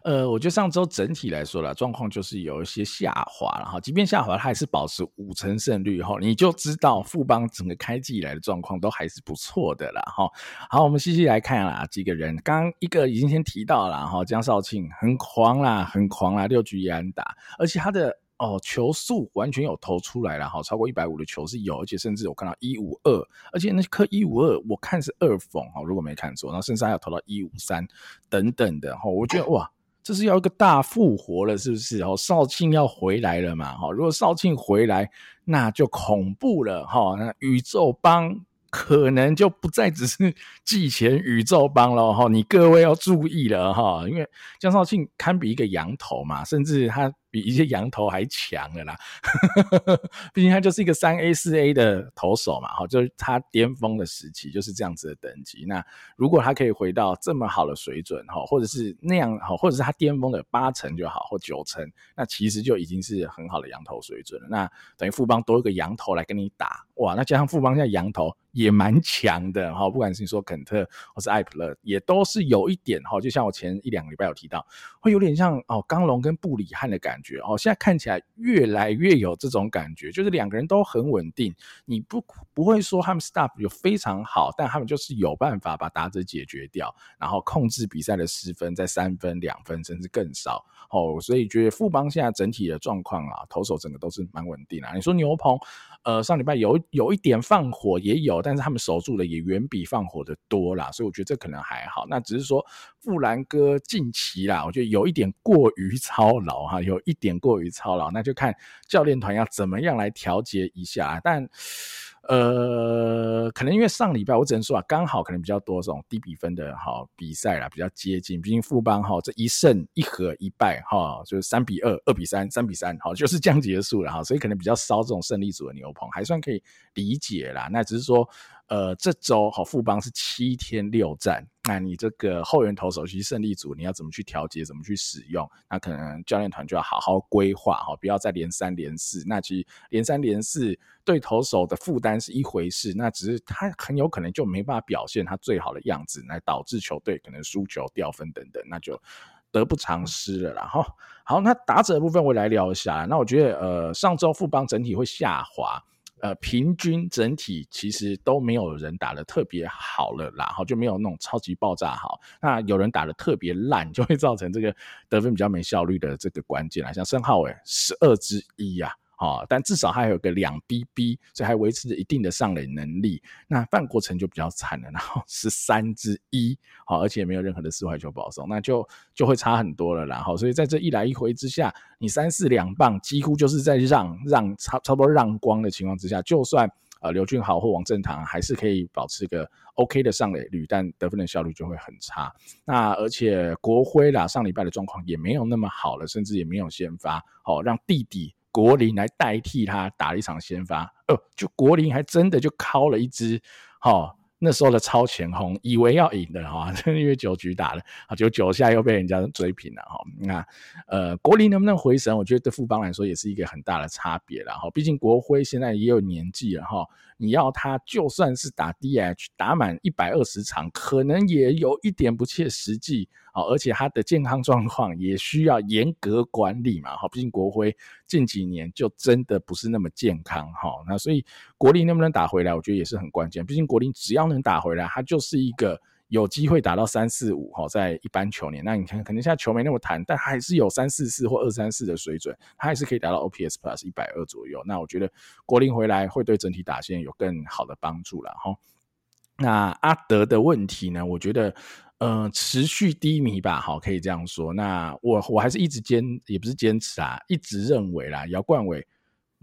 呃，我觉得上周整体来说了状况就是有一些下滑了。哈，即便下滑，它还是保持五成胜率。哈，你就知道富邦整个开季以来的状况都还是不错的了。哈，好，我们细细来看啦，几个人，刚一个已经先提到了。哈，江少庆很狂啦，很狂啦，六局一安打，而且他的。哦，球速完全有投出来了，哈，超过一百五的球是有，而且甚至我看到一五二，而且那颗一五二我看是二缝，哈，如果没看错，然后甚至还有投到一五三等等的，哈，我觉得哇，这是要一个大复活了，是不是？哦，少庆要回来了嘛，哈，如果少庆回来，那就恐怖了，哈，那宇宙帮。可能就不再只是季前宇宙帮了哈，你各位要注意了哈，因为江少庆堪比一个羊头嘛，甚至他比一些洋投还强了啦。毕竟他就是一个三 A 四 A 的投手嘛，哈，就是他巅峰的时期就是这样子的等级。那如果他可以回到这么好的水准哈，或者是那样哈，或者是他巅峰的八成就好，或九成，那其实就已经是很好的洋投水准了。那等于富邦多一个洋投来跟你打，哇，那加上富邦现在洋投。也蛮强的哈，不管是你说肯特或是艾普勒，也都是有一点哈，就像我前一两个礼拜有提到，会有点像哦，刚龙跟布里汉的感觉哦，现在看起来越来越有这种感觉，就是两个人都很稳定，你不不会说他们 stuff 有非常好，但他们就是有办法把打者解决掉，然后控制比赛的失分在三分、两分甚至更少哦，所以觉得富邦现在整体的状况啊，投手整个都是蛮稳定啊。你说牛棚，呃，上礼拜有有一点放火也有。但是他们守住的也远比放火的多啦，所以我觉得这可能还好。那只是说富兰哥近期啦，我觉得有一点过于操劳哈，有一点过于操劳，那就看教练团要怎么样来调节一下。但呃，可能因为上礼拜我只能说啊，刚好可能比较多这种低比分的哈比赛啦，比较接近。毕竟富邦哈这一胜一和一败哈，就是三比二、二比三、三比三，好就是这样结束了哈，所以可能比较烧这种胜利组的牛棚，还算可以理解啦。那只是说。呃，这周好富邦是七天六战，那你这个后援投手其实胜利组你要怎么去调节，怎么去使用？那可能教练团就要好好规划哈，不要再连三连四。那其实连三连四对投手的负担是一回事，那只是他很有可能就没办法表现他最好的样子，来导致球队可能输球、掉分等等，那就得不偿失了啦。然后好，那打者的部分我来聊一下。那我觉得呃，上周富邦整体会下滑。呃，平均整体其实都没有人打得特别好了啦，然后就没有那种超级爆炸好。那有人打得特别烂，就会造成这个得分比较没效率的这个关键啦，像申浩伟十二之一呀。哦，但至少还有个两 BB，所以还维持着一定的上垒能力。那范国成就比较惨了，然后 十三之一，好，而且没有任何的四坏球保送，那就就会差很多了。然后，所以在这一来一回之下，你三四两棒几乎就是在让让差差不多让光的情况之下，就算。呃刘俊豪或王振堂还是可以保持一个 OK 的上垒率，但得分的效率就会很差。那而且国辉啦，上礼拜的状况也没有那么好了，甚至也没有先发，好、哦、让弟弟国林来代替他打了一场先发。哦，就国林还真的就敲了一支，哈、那时候的超前轰，以为要赢的哈，因为九局打了啊，九九下又被人家追平了哈。那呃，国林能不能回神？我觉得对富邦来说也是一个很大的差别了哈。毕竟国辉现在也有年纪了哈，你要他就算是打 DH 打满一百二十场，可能也有一点不切实际。啊，而且他的健康状况也需要严格管理嘛。哦，毕竟国辉近几年就真的不是那么健康。哈，那所以国林能不能打回来，我觉得也是很关键。毕竟国林只要能打回来，他就是一个有机会打到三四五。哈，在一般球年，那你看，可能现在球没那么弹，但还是有三四四或二三四的水准，他还是可以达到 OPS Plus 一百二左右。那我觉得国林回来会对整体打线有更好的帮助了。哈，那阿德的问题呢？我觉得。嗯、呃，持续低迷吧，好，可以这样说。那我我还是一直坚，也不是坚持啊，一直认为啦，姚冠伟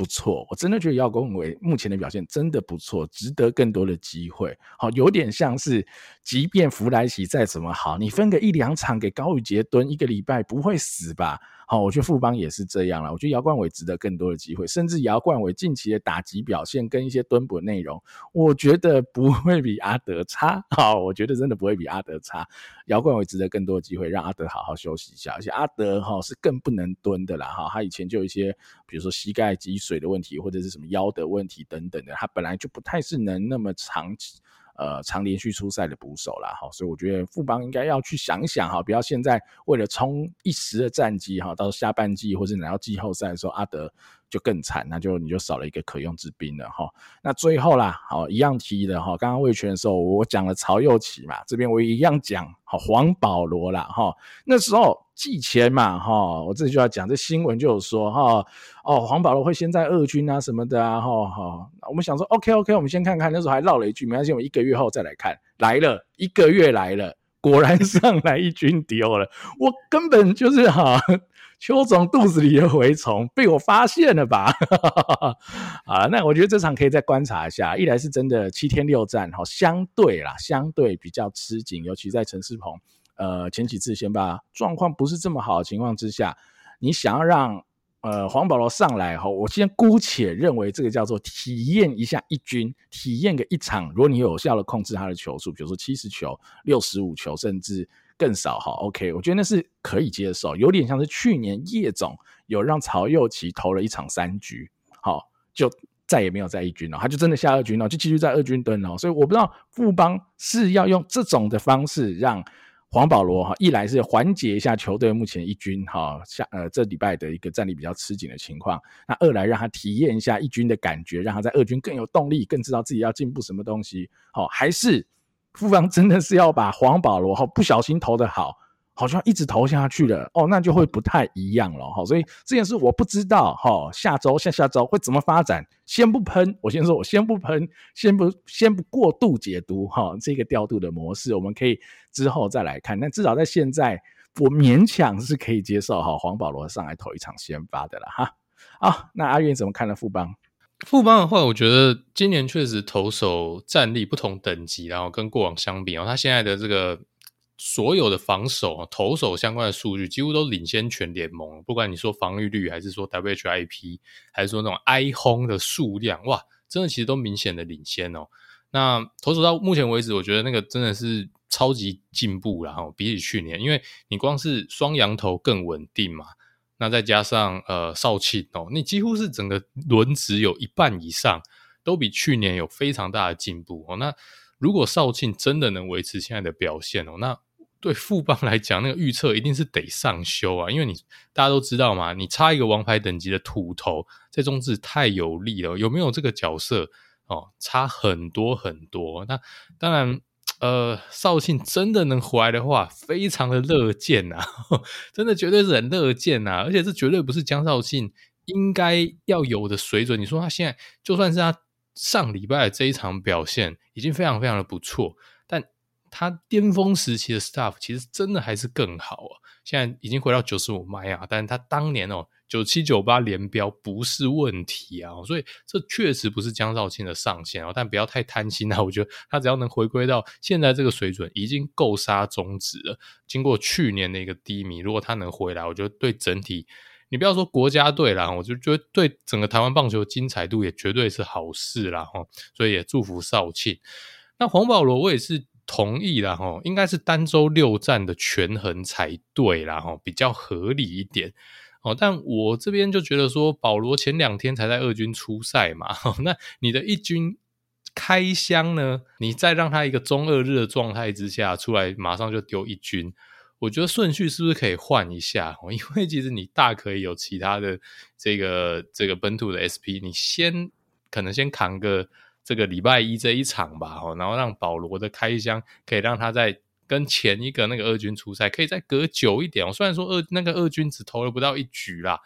不错，我真的觉得姚国伟目前的表现真的不错，值得更多的机会。好，有点像是，即便弗莱奇再怎么好，你分个一两场给高宇杰蹲一个礼拜，不会死吧？好，我觉得富邦也是这样了。我觉得姚冠伟值得更多的机会，甚至姚冠伟近期的打击表现跟一些蹲捕内容，我觉得不会比阿德差。好，我觉得真的不会比阿德差。姚冠伟值得更多的机会，让阿德好好休息一下。而且阿德哈是更不能蹲的啦。哈，他以前就有一些，比如说膝盖积水的问题，或者是什么腰的问题等等的，他本来就不太是能那么长期。呃，常连续出赛的捕手啦，哈，所以我觉得富邦应该要去想想哈，不要现在为了冲一时的战绩哈，到下半季或者拿到季后赛的时候，阿德就更惨，那就你就少了一个可用之兵了哈。那最后啦，好一样提的哈，刚刚魏权的时候我讲了曹又齐嘛，这边我一样讲好黄保罗啦哈，那时候季前嘛哈，我这就要讲这新闻就有说哈，哦黄保罗会先在二军啊什么的啊哈哈，我们想说 OK OK，我们先看看，那时候还唠了一句，没关系，我们一个月后再来看，来了一个月来了，果然上来一军丢了，我根本就是哈。邱总肚子里的蛔虫 被我发现了吧？啊，那我觉得这场可以再观察一下。一来是真的七天六战，哈，相对啦，相对比较吃紧，尤其在陈世鹏，呃，前几次先把状况不是这么好的情况之下，你想要让呃黄保罗上来哈，我先姑且认为这个叫做体验一下一军，体验个一场，如果你有效的控制他的球数，比如说七十球、六十五球，甚至。更少哈，OK，我觉得那是可以接受，有点像是去年叶总有让曹祐齐投了一场三局，好，就再也没有在一军了，他就真的下二军了，就继续在二军蹲了，所以我不知道富邦是要用这种的方式让黄保罗哈，一来是缓解一下球队目前一军哈下呃这礼拜的一个战力比较吃紧的情况，那二来让他体验一下一军的感觉，让他在二军更有动力，更知道自己要进步什么东西，好，还是？富邦真的是要把黄保罗哈不小心投的好，好像一直投下去了哦，那就会不太一样了哈。所以这件事我不知道哈，下周下下周会怎么发展，先不喷。我先说，我先不喷，先不先不过度解读哈这个调度的模式，我们可以之后再来看。但至少在现在，我勉强是可以接受哈黄保罗上来投一场先发的了哈。好，那阿运怎么看呢富邦？富邦的话，我觉得今年确实投手战力不同等级，然后跟过往相比，然后他现在的这个所有的防守投手相关的数据几乎都领先全联盟。不管你说防御率，还是说 WHIP，还是说那种挨轰的数量，哇，真的其实都明显的领先哦。那投手到目前为止，我觉得那个真的是超级进步，然后比起去年，因为你光是双阳投更稳定嘛。那再加上呃少庆哦，你几乎是整个轮值有一半以上都比去年有非常大的进步哦。那如果少庆真的能维持现在的表现哦，那对富邦来讲，那个预测一定是得上修啊，因为你大家都知道嘛，你差一个王牌等级的土头在中职太有利了，有没有这个角色哦？差很多很多。那当然。呃，少庆真的能回来的话，非常的乐见呐，真的绝对是很乐见呐，而且这绝对不是江少庆应该要有的水准。你说他现在就算是他上礼拜的这一场表现已经非常非常的不错，但他巅峰时期的 stuff 其实真的还是更好啊。现在已经回到九十五迈啊，但是他当年哦九七九八连标不是问题啊，所以这确实不是江少庆的上限啊，但不要太贪心啊，我觉得他只要能回归到现在这个水准，已经够杀中止了。经过去年的一个低迷，如果他能回来，我觉得对整体。你不要说国家队啦，我就觉得对整个台湾棒球精彩度也绝对是好事啦哈，所以也祝福少庆。那黄保罗我也是同意啦哈，应该是单周六战的权衡才对啦哈，比较合理一点哦。但我这边就觉得说，保罗前两天才在二军出赛嘛，那你的一军开箱呢，你再让他一个中二日的状态之下出来，马上就丢一军。我觉得顺序是不是可以换一下？因为其实你大可以有其他的这个这个本土的 SP，你先可能先扛个这个礼拜一这一场吧，然后让保罗的开箱可以让他在跟前一个那个二军出赛，可以再隔久一点。虽然说二那个二军只投了不到一局啦。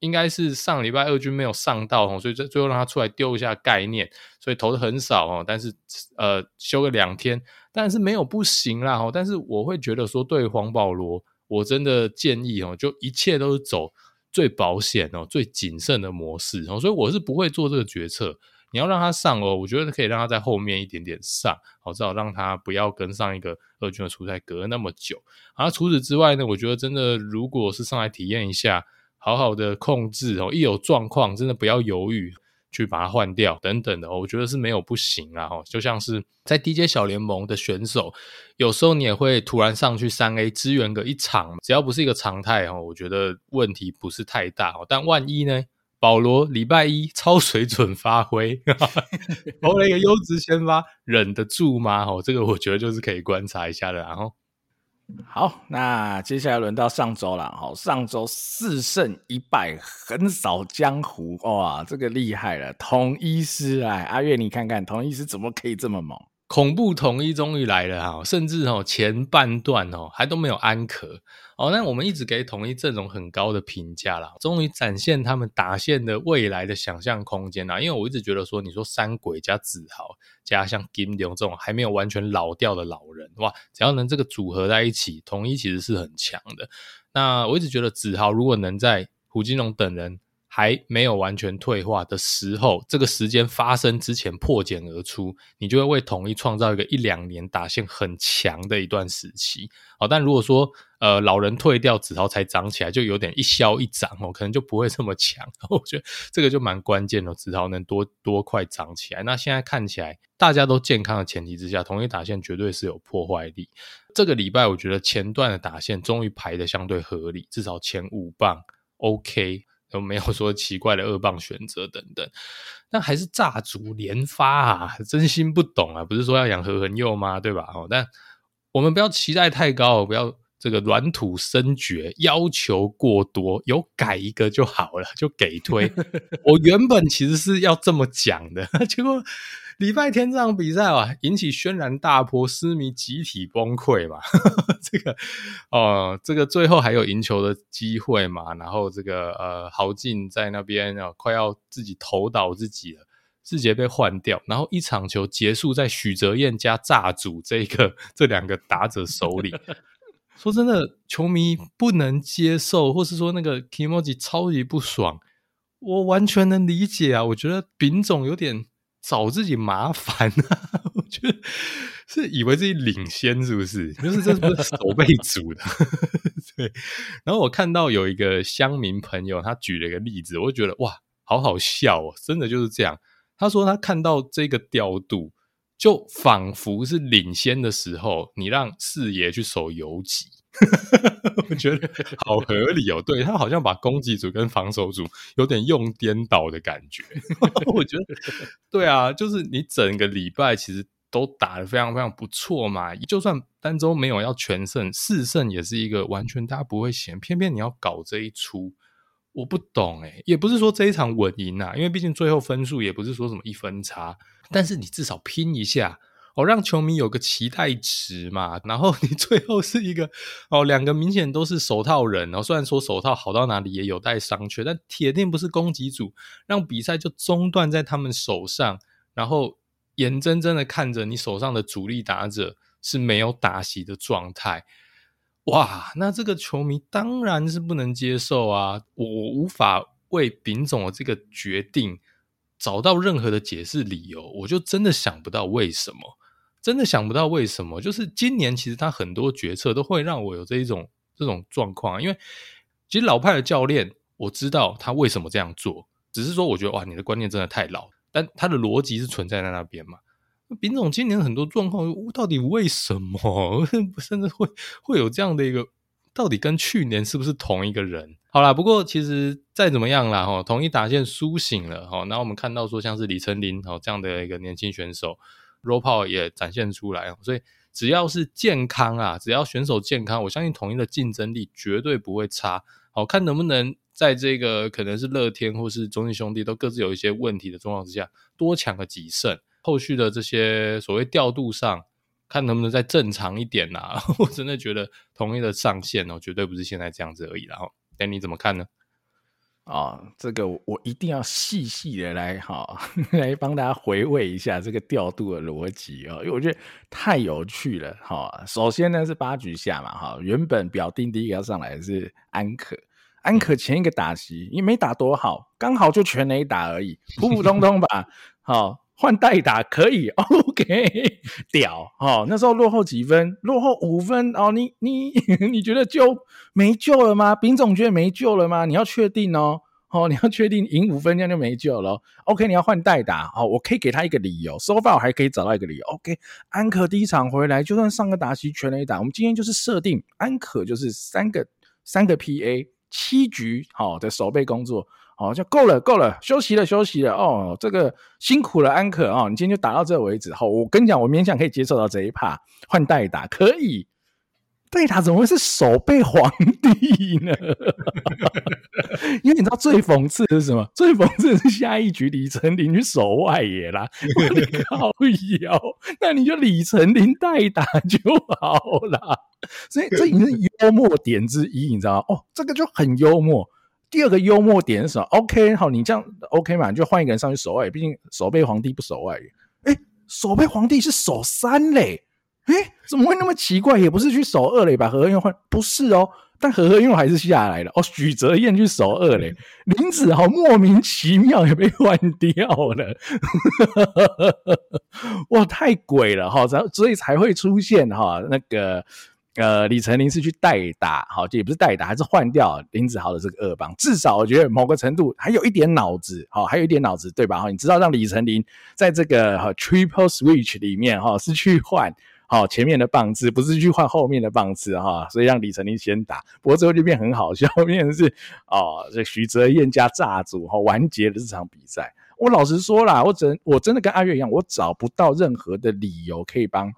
应该是上礼拜二军没有上到，所以最最后让他出来丢一下概念，所以投的很少哦。但是呃休个两天，但是没有不行啦。但是我会觉得说，对黄保罗，我真的建议哦，就一切都是走最保险哦、最谨慎的模式哦。所以我是不会做这个决策。你要让他上哦，我觉得可以让他在后面一点点上，好，至少让他不要跟上一个二军的出赛隔那么久。然后除此之外呢，我觉得真的如果是上来体验一下。好好的控制哦，一有状况真的不要犹豫去把它换掉等等的，我觉得是没有不行啊。就像是在 DJ 小联盟的选手，有时候你也会突然上去三 A 支援个一场，只要不是一个常态哦，我觉得问题不是太大哦。但万一呢？保罗礼拜一超水准发挥，投了一个优质先发，忍得住吗？哦，这个我觉得就是可以观察一下的。然后。好，那接下来轮到上周了。好，上周四胜一败，横扫江湖，哇，这个厉害了！同一师，哎，阿月，你看看同一师怎么可以这么猛？恐怖统一终于来了哈，甚至哦前半段哦还都没有安可哦，那我们一直给统一阵容很高的评价啦，终于展现他们打线的未来的想象空间啦。因为我一直觉得说，你说三鬼加子豪加像金龙这种还没有完全老掉的老人哇，只要能这个组合在一起，统一其实是很强的。那我一直觉得子豪如果能在胡金龙等人。还没有完全退化的时候，这个时间发生之前破茧而出，你就会为统一创造一个一两年打线很强的一段时期。好，但如果说呃老人退掉，子豪才长起来，就有点一消一长哦，可能就不会这么强。我觉得这个就蛮关键的，子豪能多多快长起来。那现在看起来大家都健康的前提之下，统一打线绝对是有破坏力。这个礼拜我觉得前段的打线终于排得相对合理，至少前五棒 OK。都没有 说奇怪的恶棒选择等等，但还是炸竹连发啊！真心不懂啊，不是说要养何恒佑吗？对吧？哦，但我们不要期待太高，不要这个软土深掘，要求过多，有改一个就好了，就给推。我原本其实是要这么讲的，结果。礼拜天这场比赛啊，引起轩然大波，狮迷集体崩溃嘛。这个哦、这个最后还有赢球的机会嘛。然后这个呃，豪进在那边啊，快要自己投倒自己了，志杰被换掉，然后一场球结束在许哲彦加炸主这个 这两个打者手里。说真的，球迷不能接受，或是说那个 Kimoji 超级不爽，我完全能理解啊。我觉得丙总有点。找自己麻烦啊！我觉得是以为自己领先，是不是？就是这不是守备组的。对。然后我看到有一个乡民朋友，他举了一个例子，我觉得哇，好好笑哦！真的就是这样。他说他看到这个调度，就仿佛是领先的时候，你让四爷去守游击。我觉得好合理哦，对，他好像把攻击组跟防守组有点用颠倒的感觉。我觉得对啊，就是你整个礼拜其实都打得非常非常不错嘛，就算单周没有要全胜，四胜也是一个完全大家不会嫌。偏偏你要搞这一出，我不懂诶，也不是说这一场稳赢啊，因为毕竟最后分数也不是说什么一分差，但是你至少拼一下。哦，让球迷有个期待值嘛，然后你 最后是一个哦，两个明显都是手套人，然后虽然说手套好到哪里也有待商榷，但铁定不是攻击组，让比赛就中断在他们手上，然后眼睁睁的看着你手上的主力打者是没有打席的状态，哇，那这个球迷当然是不能接受啊！我我无法为丙总的这个决定找到任何的解释理由，我就真的想不到为什么，真的想不到为什么。就是今年其实他很多决策都会让我有这一种这种状况，因为其实老派的教练我知道他为什么这样做，只是说我觉得哇，你的观念真的太老，但他的逻辑是存在在那边嘛。丙总今年很多状况，到底为什么 甚至会会有这样的一个？到底跟去年是不是同一个人？好啦，不过其实再怎么样啦，哈，统一打线苏醒了，哈，那我们看到说像是李成林，哈，这样的一个年轻选手 Ro p o 也展现出来，所以只要是健康啊，只要选手健康，我相信统一的竞争力绝对不会差。好，看能不能在这个可能是乐天或是中信兄弟都各自有一些问题的状况之下，多抢个几胜。后续的这些所谓调度上，看能不能再正常一点呐、我真的觉得统一的上限哦，绝对不是现在这样子而已。然后，哎，你怎么看呢？啊、这个我一定要细细的来哈、来帮大家回味一下这个调度的逻辑啊，因为我觉得太有趣了哈、首先呢是八局下嘛哈、原本表定第一个要上来的是安可，安可前一个打席也没打多好，刚好就全垒打而已，普普通通吧，好、换代打可以，OK，屌哦！那时候落后几分，落后五分哦。你你 你觉得就没救了吗？丙总觉得没救了吗？你要确定哦，哦，你要确定赢五分这样就没救了。OK，你要换代打哦，我可以给他一个理由，so far 我还可以找到一个理由。OK，安可第一场回来，就算上个打席全垒打，我们今天就是设定安可就是三个三个 PA 七局好的守备工作。哦，就够了，够了，休息了，休息了。哦，这个辛苦了，安可哦，你今天就打到这为止。好，我跟你讲，我勉强可以接受到这一趴，换代打可以。代打怎么会是守备皇帝呢？因为你知道最讽刺的是什么？最讽刺的是下一局李成林去守外野啦。我靠腰，那你就李成林代打就好了。所以这已经是幽默点之一，你知道吗？哦，这个就很幽默。第二个幽默点是什么？OK，好，你这样 OK 嘛？你就换一个人上去守外野，毕竟守备皇帝不守外野。哎，守备皇帝是守三垒，哎，怎么会那么奇怪？也不是去守二垒，把何何燕换，不是哦。但何何用还是下来了。哦，许哲彦去守二嘞，林子豪莫名其妙也被换掉了。哇，太鬼了哈！所以才会出现哈那个。呃，李成林是去代打，好，这也不是代打，还是换掉林子豪的这个二棒。至少我觉得某个程度还有一点脑子，好，还有一点脑子，对吧？哈，你知道让李成林在这个哈 triple switch 里面，哈，是去换好前面的棒次，不是去换后面的棒次，哈，所以让李成林先打。不过最后就变很好笑，变成是哦，这许哲彦加炸组哈完结了这场比赛。我老实说啦，我真我真的跟阿月一样，我找不到任何的理由可以帮。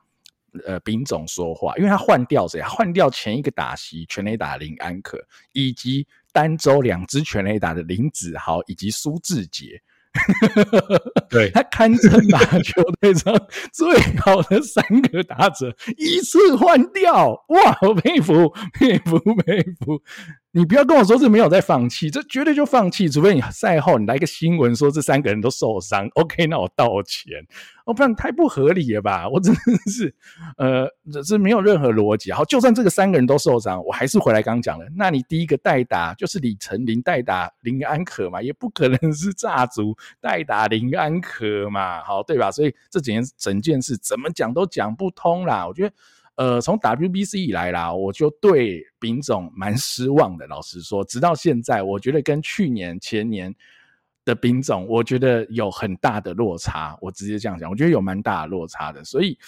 呃，丙总说话，因为他换掉谁？换掉前一个打席全垒打林安可，以及单周两支全垒打的林子豪以及苏志杰。对，他堪称 打球队上最好的三个打者，一次换掉，哇！我佩服，佩服，佩服。你不要跟我说是没有在放弃，这绝对就放弃。除非你赛后你来个新闻说这三个人都受伤，OK，那我道歉。哦，不然太不合理了吧？我真的是，呃，这是没有任何逻辑。好，就算这个三个人都受伤，我还是回来刚讲了。那你第一个代打就是李成林代打林安可嘛？也不可能是炸竹代打林安可嘛？好，对吧？所以这整件整件事怎么讲都讲不通啦。我觉得。呃，从 WBC 以来啦，我就对丙总蛮失望的。老实说，直到现在，我觉得跟去年、前年的丙总，我觉得有很大的落差。我直接这样讲，我觉得有蛮大的落差的。所以，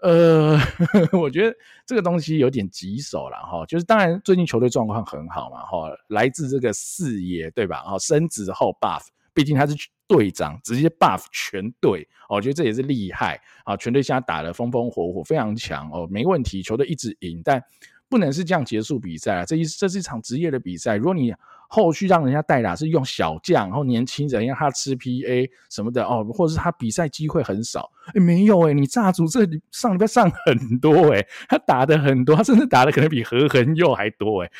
呃，我觉得这个东西有点棘手了哈。就是当然，最近球队状况很好嘛哈，来自这个四爷对吧？哈，升职后 buff，毕竟他是。队长直接 buff 全队，我觉得这也是厉害啊！全队现在打得风风火火，非常强哦，没问题，球队一直赢，但不能是这样结束比赛啊！这一这是一场职业的比赛，如果你后续让人家代打是用小将，然后年轻人让他吃 PA 什么的哦，或者是他比赛机会很少，诶没有诶你炸竹这里上礼拜上很多诶他打的很多，他甚至打的可能比何恒佑还多诶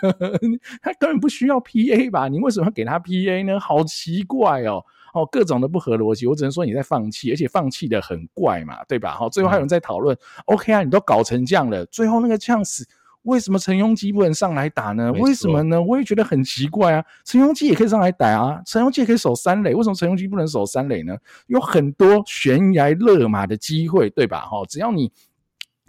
他根本不需要 PA 吧？你为什么要给他 PA 呢？好奇怪哦！哦，各种的不合逻辑，我只能说你在放弃，而且放弃的很怪嘛，对吧？好，最后还有人在讨论，OK 啊，你都搞成这样了，最后那个 chance。为什么陈庸基不能上来打呢？为什么呢？我也觉得很奇怪啊。陈庸基也可以上来打啊，陈庸基也可以守三垒，为什么陈庸基不能守三垒呢？有很多悬崖勒马的机会，对吧？哈，只要你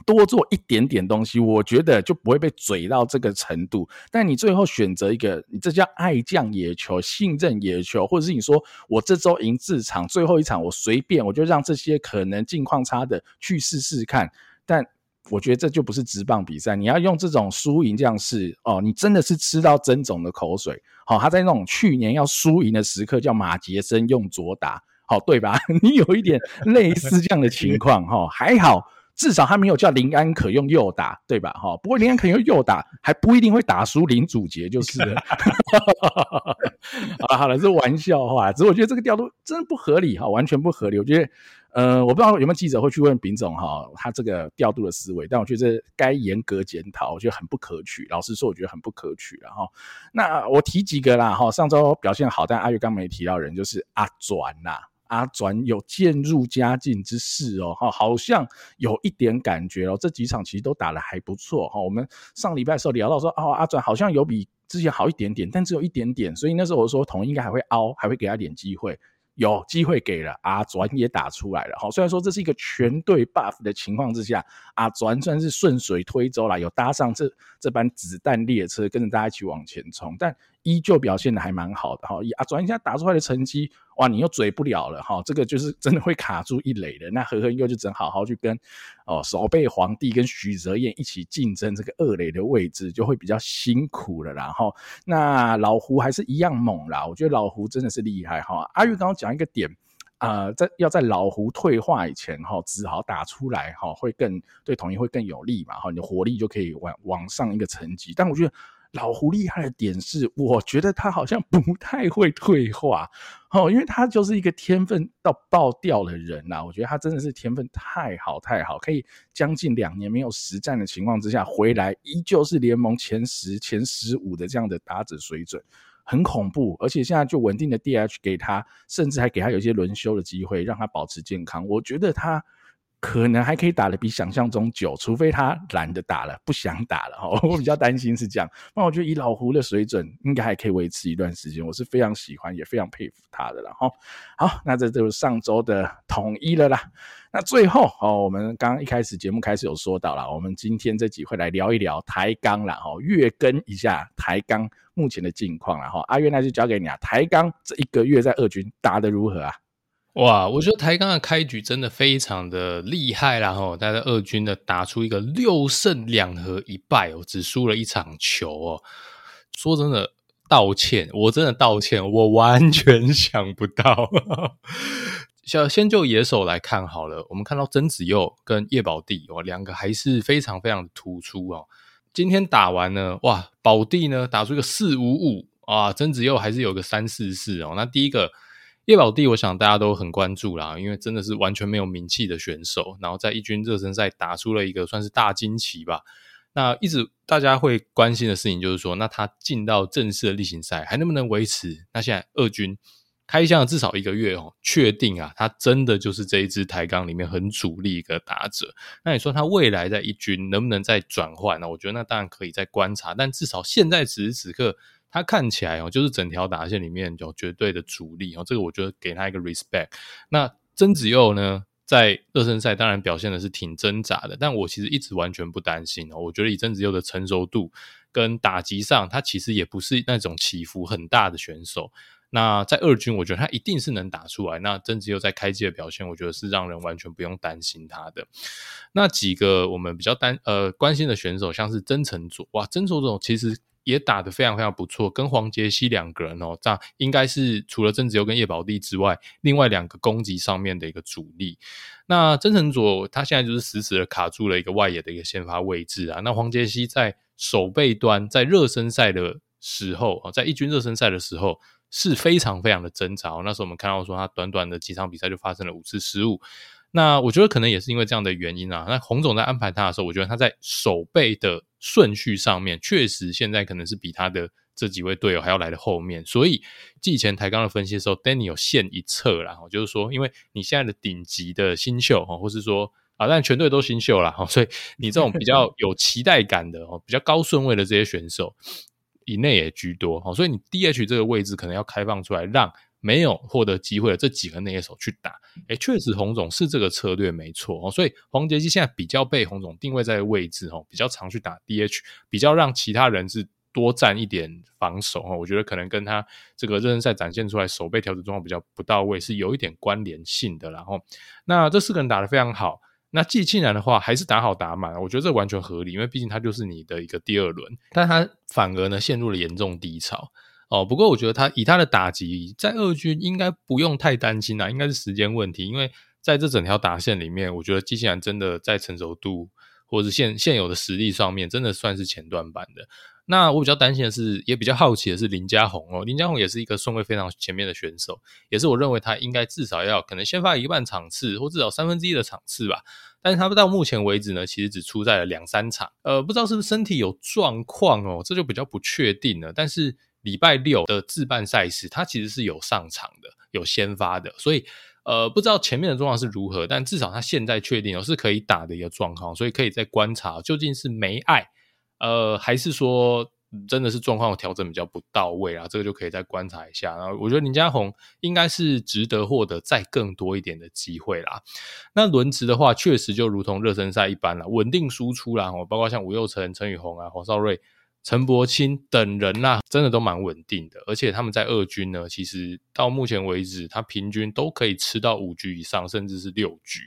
多做一点点东西，我觉得就不会被嘴到这个程度。但你最后选择一个，你这叫爱将野球、信任野球，或者是你说我这周赢四场，最后一场我随便，我就让这些可能境况差的去试试看，但。我觉得这就不是直棒比赛，你要用这种输赢这样试哦，你真的是吃到曾总的口水。好、他在那种去年要输赢的时刻，叫马杰森用左打，好、对吧？你有一点类似这样的情况哈、还好，至少他没有叫林安可用右打，对吧？哈、不过林安可用右打还不一定会打输林祖杰，就是了。好了好了，是玩笑话，只是我觉得这个调度真的不合理哈，完全不合理。我觉得。呃，我不知道有没有记者会去问丙总哈，他这个调度的思维，但我觉得该严格检讨，我觉得很不可取。老实说，我觉得很不可取。然后，那我提几个啦哈，上周表现好，但阿月刚没提到人，就是阿转呐，阿转有渐入佳境之势哦，哈，好像有一点感觉哦，这几场其实都打得还不错哈。我们上礼拜的时候聊到说，哦，阿转好像有比之前好一点点，但只有一点点，所以那时候我说统一应该还会凹，还会给他点机会。有机会给了阿转也打出来了，好，虽然说这是一个全队 buff 的情况之下，阿转算是顺水推舟啦，有搭上这这班子弹列车，跟着大家一起往前冲，但依旧表现得还蛮好的哈。以阿转一下打出来的成绩。哇，你又嘴不了了哈，这个就是真的会卡住一垒的。那和和又就只能好好去跟哦守备皇帝跟许泽彦一起竞争这个二垒的位置，就会比较辛苦了。然后那老胡还是一样猛啦，我觉得老胡真的是厉害哈。阿玉刚刚讲一个点啊、呃，在要在老胡退化以前哈，只好打出来哈，会更对统一会更有利嘛哈，你的火力就可以往往上一个层级。但我觉得。老胡厉害的点是，我觉得他好像不太会退化，哦，因为他就是一个天分到爆掉的人呐。我觉得他真的是天分太好太好，可以将近两年没有实战的情况之下回来，依旧是联盟前十、前十五的这样的打者水准，很恐怖。而且现在就稳定的 DH 给他，甚至还给他有一些轮休的机会，让他保持健康。我觉得他。可能还可以打得比想象中久，除非他懒得打了，不想打了哈。我比较担心是这样。那我觉得以老胡的水准，应该还可以维持一段时间。我是非常喜欢，也非常佩服他的了哈。好，那这就是上周的统一了啦。那最后哦，我们刚刚一开始节目开始有说到了，我们今天这集会来聊一聊台钢了哈，月更一下台钢目前的近况了哈。阿月那就交给你啊，台钢这一个月在二军打得如何啊？哇，我觉得台钢的开局真的非常的厉害啦！吼，大家二军的打出一个六胜两和一败哦，只输了一场球哦。说真的，道歉，我真的道歉，我完全想不到。先先就野手来看好了，我们看到曾子佑跟叶宝弟哦，两个还是非常非常突出哦。今天打完呢，哇，宝弟呢打出一个四五五啊，曾子佑还是有个三四四哦。那第一个。叶宝弟，我想大家都很关注啦，因为真的是完全没有名气的选手，然后在一军热身赛打出了一个算是大惊奇吧。那一直大家会关心的事情就是说，那他进到正式的例行赛还能不能维持？那现在二军开箱至少一个月哦，确定啊，他真的就是这一支台钢里面很主力一个打者。那你说他未来在一军能不能再转换呢？我觉得那当然可以再观察，但至少现在此时此刻。他看起来哦，就是整条打线里面有绝对的主力哦，这个我觉得给他一个 respect。那曾子佑呢，在热身赛当然表现的是挺挣扎的，但我其实一直完全不担心哦。我觉得以曾子佑的成熟度跟打击上，他其实也不是那种起伏很大的选手。那在二军，我觉得他一定是能打出来。那曾子佑在开机的表现，我觉得是让人完全不用担心他的。那几个我们比较担呃关心的选手，像是曾成佐，哇，曾承佐其实。也打得非常非常不错，跟黄杰希两个人哦，这样应该是除了曾子佑跟叶宝弟之外，另外两个攻击上面的一个主力。那曾承佐他现在就是死死的卡住了一个外野的一个先发位置啊。那黄杰希在守备端，在热身赛的时候啊，在一军热身赛的时候是非常非常的挣扎。那时候我们看到说他短短的几场比赛就发生了五次失误。那我觉得可能也是因为这样的原因啊。那洪总在安排他的时候，我觉得他在守备的顺序上面，确实现在可能是比他的这几位队友还要来的后面。所以，季前台钢的分析的时候，Danny 有献一策啦，就是说，因为你现在的顶级的新秀，或是说啊，但全队都新秀啦，哈，所以你这种比较有期待感的哦，比较高顺位的这些选手，以内也居多，哈，所以你 DH 这个位置可能要开放出来，让没有获得机会的这几个内野手去打。诶，确实洪总是这个策略没错哦，所以黄杰基现在比较被洪总定位在位置哦，比较常去打 DH，比较让其他人是。多占一点防守哈，我觉得可能跟他这个热身赛展现出来手背调整状况比较不到位是有一点关联性的。然后，那这四个人打得非常好，那季庆然的话还是打好打满，我觉得这完全合理，因为毕竟他就是你的一个第二轮，但他反而呢陷入了严重低潮哦。不过我觉得他以他的打击在二军应该不用太担心啦，应该是时间问题，因为在这整条打线里面，我觉得季庆然真的在成熟度或者是现现有的实力上面，真的算是前段版的。那我比较担心的是，也比较好奇的是林家宏哦，林家宏也是一个顺位非常前面的选手，也是我认为他应该至少要可能先发一半场次，或至少三分之一的场次吧。但是他到目前为止呢，其实只出在了两三场，呃，不知道是不是身体有状况哦，这就比较不确定了。但是礼拜六的自办赛事，他其实是有上场的，有先发的，所以呃，不知道前面的状况是如何，但至少他现在确定哦是可以打的一个状况，所以可以再观察究竟是没爱。呃，还是说真的是状况调整比较不到位啊？这个就可以再观察一下。然后我觉得林家宏应该是值得获得再更多一点的机会啦。那轮值的话，确实就如同热身赛一般啦，稳定输出啦。哦，包括像吴又成、陈宇鸿啊、黄少瑞、陈柏青等人呐，真的都蛮稳定的。而且他们在二军呢，其实到目前为止，他平均都可以吃到五局以上，甚至是六局。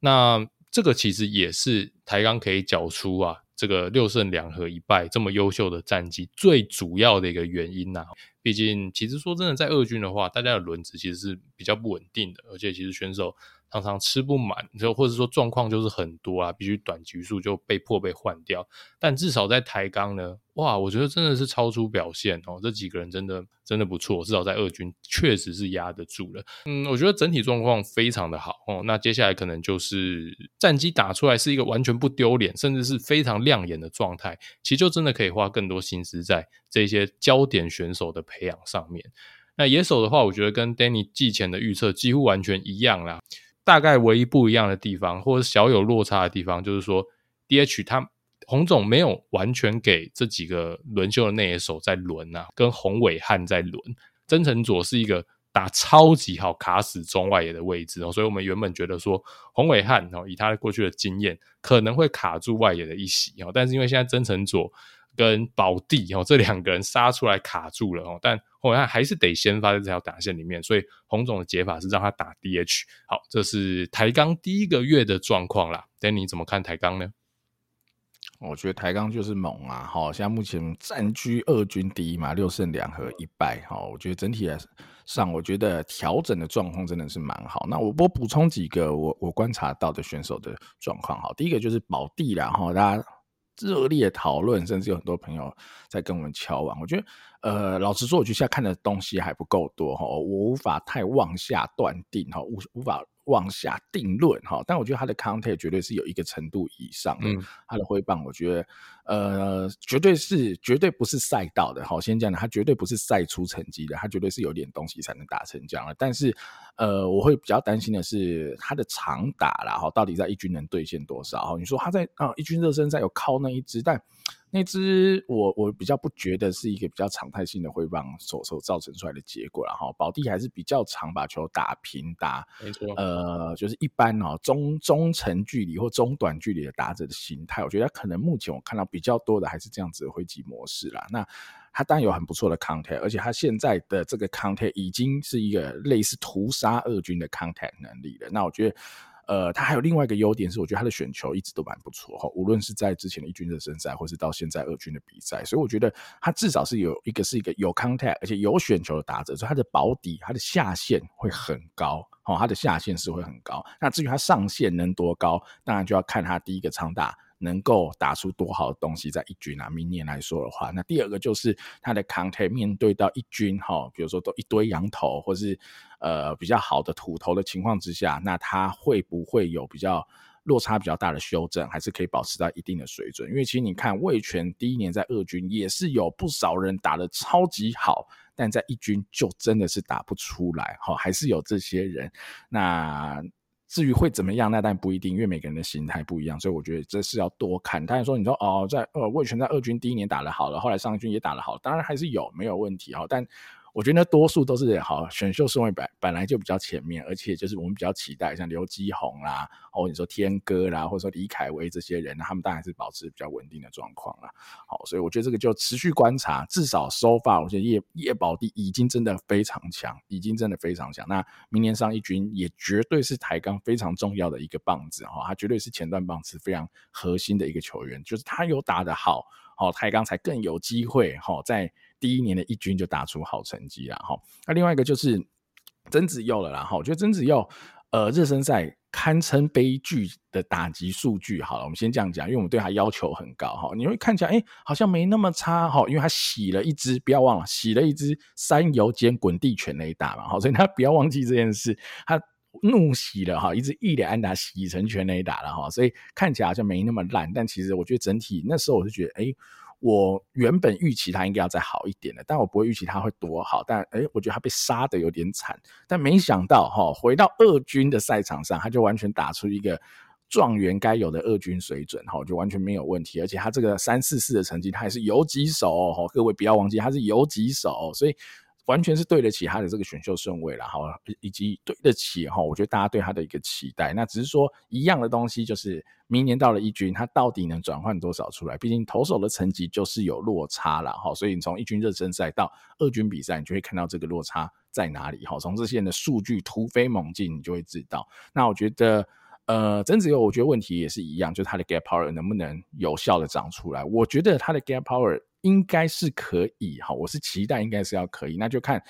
那这个其实也是台钢可以缴出啊。这个六胜两和一败这么优秀的战绩，最主要的一个原因呐、毕竟其实说真的，在二军的话，大家的轮值其实是比较不稳定的，而且其实选手常常吃不满，就或者说状况就是很多啊，必须短局数就被迫被换掉。但至少在台钢呢。哇，我觉得真的是超出表现哦！这几个人真的真的不错，至少在二军确实是压得住了。嗯，我觉得整体状况非常的好哦。那接下来可能就是战绩打出来是一个完全不丢脸，甚至是非常亮眼的状态，其实就真的可以花更多心思在这些焦点选手的培培养上面。那野手的话，我觉得跟 Danny 季前的预测几乎完全一样啦。大概唯一不一样的地方，或者小有落差的地方，就是说 DH 他。洪总没有完全给这几个轮休的内野手在轮啊，跟洪伟汉在轮。曾承佐是一个打超级好卡死中外野的位置哦，所以我们原本觉得说洪伟汉哦，以他过去的经验可能会卡住外野的一席哦，但是因为现在曾承佐跟保地哦这两个人杀出来卡住了哦，但后来还是得先发在这条打线里面，所以洪总的解法是让他打 DH。好，这是台钢第一个月的状况啦。d 你怎么看台钢呢？我觉得台钢就是猛啊！好，现在目前占据二军第一嘛，六胜两和一败。好，我觉得整体来上，我觉得调整的状况真的是蛮好。那我我补充几个我我观察到的选手的状况。好，第一个就是保地啦，哈，大家热烈讨论，甚至有很多朋友在跟我们敲碗。我觉得，呃，老实说，我觉得现在看的东西还不够多哈，我无法太妄下断定哈，无无法。往下定论哈，但我觉得他的 content 绝对是有一个程度以上的，嗯、他的挥棒我觉得呃绝对是绝对不是赛道的，哈，先讲的，他绝对不是赛出成绩的，他绝对是有点东西才能打成这样的。但是呃，我会比较担心的是他的长打啦，哈，到底在一军能兑现多少？你说他在啊一军热身赛有靠那一支，但。那只我我比较不觉得是一个比较常态性的挥棒所所造成出来的结果，然后保地还是比较常把球打平打，没错，呃，就是一般哦中中程距离或中短距离的打者的形态，我觉得可能目前我看到比较多的还是这样子的挥击模式啦。那他当然有很不错的 contact，而且他现在的这个 contact 已经是一个类似屠杀二军的 contact 能力了。那我觉得。呃，他还有另外一个优点是，我觉得他的选球一直都蛮不错哈，无论是在之前的一军热身赛，或是到现在二军的比赛，所以我觉得他至少是有一个是一个有 contact，而且有选球的打者，所以他的保底，他的下限会很高，哦，他的下限是会很高。那至于他上限能多高，当然就要看他第一个长打。能够打出多好的东西在一军啊？明年来说的话，那第二个就是他的 contact 面对到一军哈，比如说都一堆羊头，或是呃比较好的土头的情况之下，那他会不会有比较落差比较大的修正，还是可以保持到一定的水准？因为其实你看味全第一年在二军也是有不少人打得超级好，但在一军就真的是打不出来哈，还是有这些人那。至于会怎么样，那但不一定，因为每个人的心态不一样，所以我觉得这是要多看。当然说，你说哦，在呃魏全在二军第一年打得好了，后来上军也打得好，当然还是有没有问题哈，但。我觉得多数都是好选秀顺位本本来就比较前面，而且就是我们比较期待像刘基宏啦，哦你说天哥啦，或者说李凯威这些人，他们当然是保持比较稳定的状况啦。好，所以我觉得这个就持续观察，至少 so far，我觉得叶叶保帝已经真的非常强，已经真的非常强。那明年上一军也绝对是台钢非常重要的一个棒子哈，他绝对是前段棒次非常核心的一个球员，就是他有打得好，好台钢才更有机会哈在。第一年的一军就打出好成绩了哈，那另外一个就是曾子佑了啦哈，我觉得曾子佑呃热身赛堪称悲剧的打击数据，好了，我们先这样讲，因为我们对他要求很高哈，你会看起来哎、好像没那么差哈，因为他洗了一只，不要忘了洗了一只三油间滚地全雷打嘛，好，所以他不要忘记这件事，他怒洗了哈，一只一垒安打洗成全雷打了哈，所以看起来好像没那么烂，但其实我觉得整体那时候我就觉得哎。我原本预期他应该要再好一点的，但我不会预期他会多好。但诶、我觉得他被杀的有点惨。但没想到哈，回到二军的赛场上，他就完全打出一个状元该有的二军水准哈，就完全没有问题。而且他这个三四四的成绩，他还是游击手哈。各位不要忘记，他是游击手，所以。完全是对得起他的这个选秀顺位了哈，以及对得起哈，我觉得大家对他的一个期待。那只是说一样的东西，就是明年到了一军，他到底能转换多少出来？毕竟投手的成绩就是有落差了哈，所以你从一军热身赛到二军比赛，你就会看到这个落差在哪里哈。从这些人的数据突飞猛进，你就会知道。那我觉得，呃，曾子佑，我觉得问题也是一样，就是他的 gap power 能不能有效的长出来？我觉得他的 gap power。应该是可以哈，我是期待应该是要可以，那就看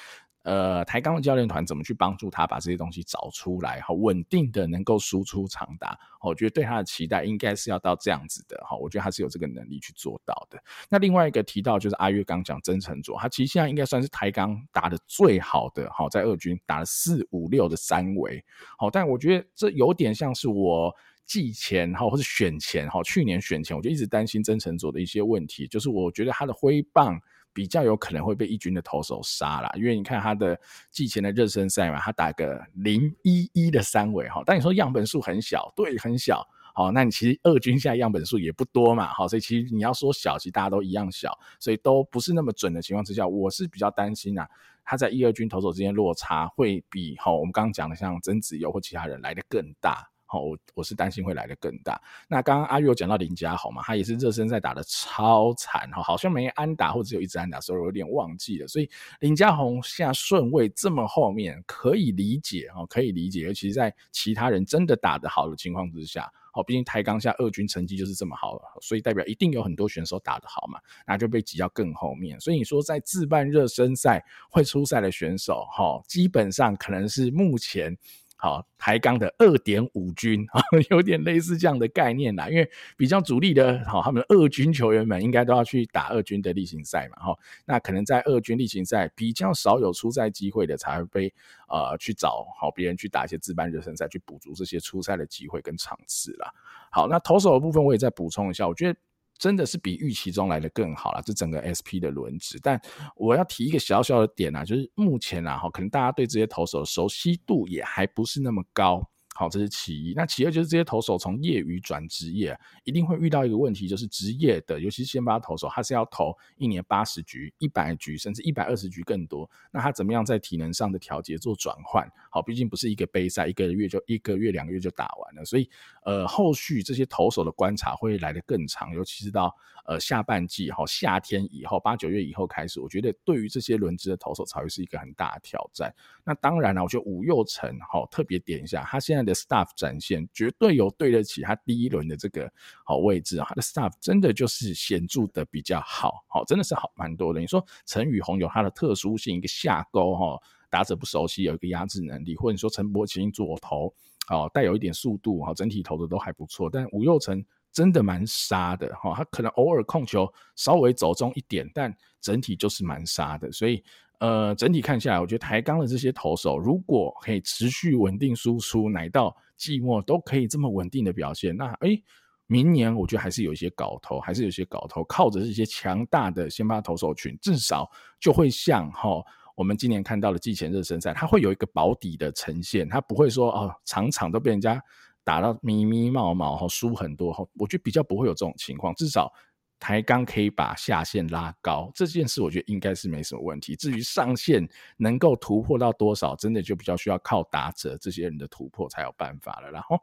呃台钢的教练团怎么去帮助他把这些东西找出来哈，稳定的能够输出长打，我觉得对他的期待应该是要到这样子的哈，我觉得他是有这个能力去做到的。那另外一个提到就是阿月刚讲曾承佐，他其实现在应该算是台钢打得最好的哈，在二军打了四五六的三围，好，但我觉得这有点像是我。季前哈，或是选前哈，去年选前我就一直担心曾诚佐的一些问题，就是我觉得他的挥棒比较有可能会被一军的投手杀啦，因为你看他的季前的热身赛嘛，他打个零一一的三围哈，但你说样本数很小，对，很小，好，那你其实二军现在样本数也不多嘛，好，所以其实你要说小，其实大家都一样小，所以都不是那么准的情况之下，我是比较担心啊，他在一二军投手之间落差会比哈我们刚刚讲的像曾子游或其他人来的更大。好，我我是担心会来得更大。那刚刚阿玉有讲到林家宏嘛，他也是热身赛打得超惨哈，好像没安打或者有一支安打，所以我有点忘记了。所以林家宏现在顺位这么后面，可以理解哈，可以理解。尤其是在其他人真的打得好的情况之下，好，毕竟台钢下二军成绩就是这么好，所以代表一定有很多选手打得好嘛，那就被挤到更后面。所以你说在自办热身赛会出赛的选手，哈，基本上可能是目前。好，台钢的二点五军啊，有点类似这样的概念啦。因为比较主力的，好，他们二军球员们应该都要去打二军的例行赛嘛，哈。那可能在二军例行赛比较少有出赛机会的，才会被呃去找好别人去打一些自办热身赛，去补足这些出赛的机会跟场次啦。好，那投手的部分我也再补充一下，我觉得。真的是比预期中来的更好了，这整个 SP 的轮值。但我要提一个小小的点啊，就是目前啊，哈，可能大家对这些投手熟悉度也还不是那么高。好，这是其一。那其二就是这些投手从业余转职业，一定会遇到一个问题，就是职业的，尤其是先发投手，他是要投一年八十局、一百局，甚至一百二十局更多。那他怎么样在体能上的调节做转换？好，毕竟不是一个杯赛，一个月就一个月、两个月就打完了。所以，呃，后续这些投手的观察会来得更长，尤其是到呃下半季，哈，夏天以后，八九月以后开始，我觉得对于这些轮值的投手才会是一个很大的挑战。那当然了，我觉得吴又成，好，特别点一下，他现在。的 staff 展现绝对有对得起他第一轮的这个好位置啊，他的 staff 真的就是显著的比较好，好，真的是好蛮多的。你说陈宇宏有他的特殊性，一个下钩哈，打者不熟悉，有一个压制能力，或者你说陈柏青左投，哦，带有一点速度，哈，整体投的都还不错。但吴又成真的蛮杀的哈，他可能偶尔控球稍微走中一点，但整体就是蛮杀的，所以。呃，整体看下来，我觉得台钢的这些投手，如果可以持续稳定输出，乃到季末都可以这么稳定的表现，那诶，明年我觉得还是有一些搞头，还是有一些搞头，靠着这些强大的先发投手群，至少就会像哈我们今年看到的季前热身赛，它会有一个保底的呈现，它不会说哦场场都被人家打到咪咪冒冒哈输很多哈，我觉得比较不会有这种情况，至少台钢可以把下限拉高，这件事我觉得应该是没什么问题。至于上限能够突破到多少，真的就比较需要靠打者这些人的突破才有办法了，然后。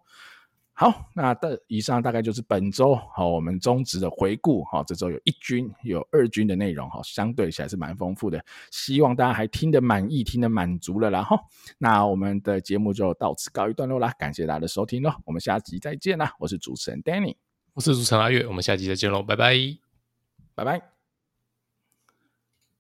好，那的以上大概就是本周好我们中职的回顾哈，这周有一军有二军的内容哈，相对起来是蛮丰富的，希望大家还听得满意，听得满足了，然后那我们的节目就到此告一段落啦，感谢大家的收听喽，我们下集再见啦，我是主持人 Danny，我是主持人阿月，我们下期再见喽，拜拜，拜拜。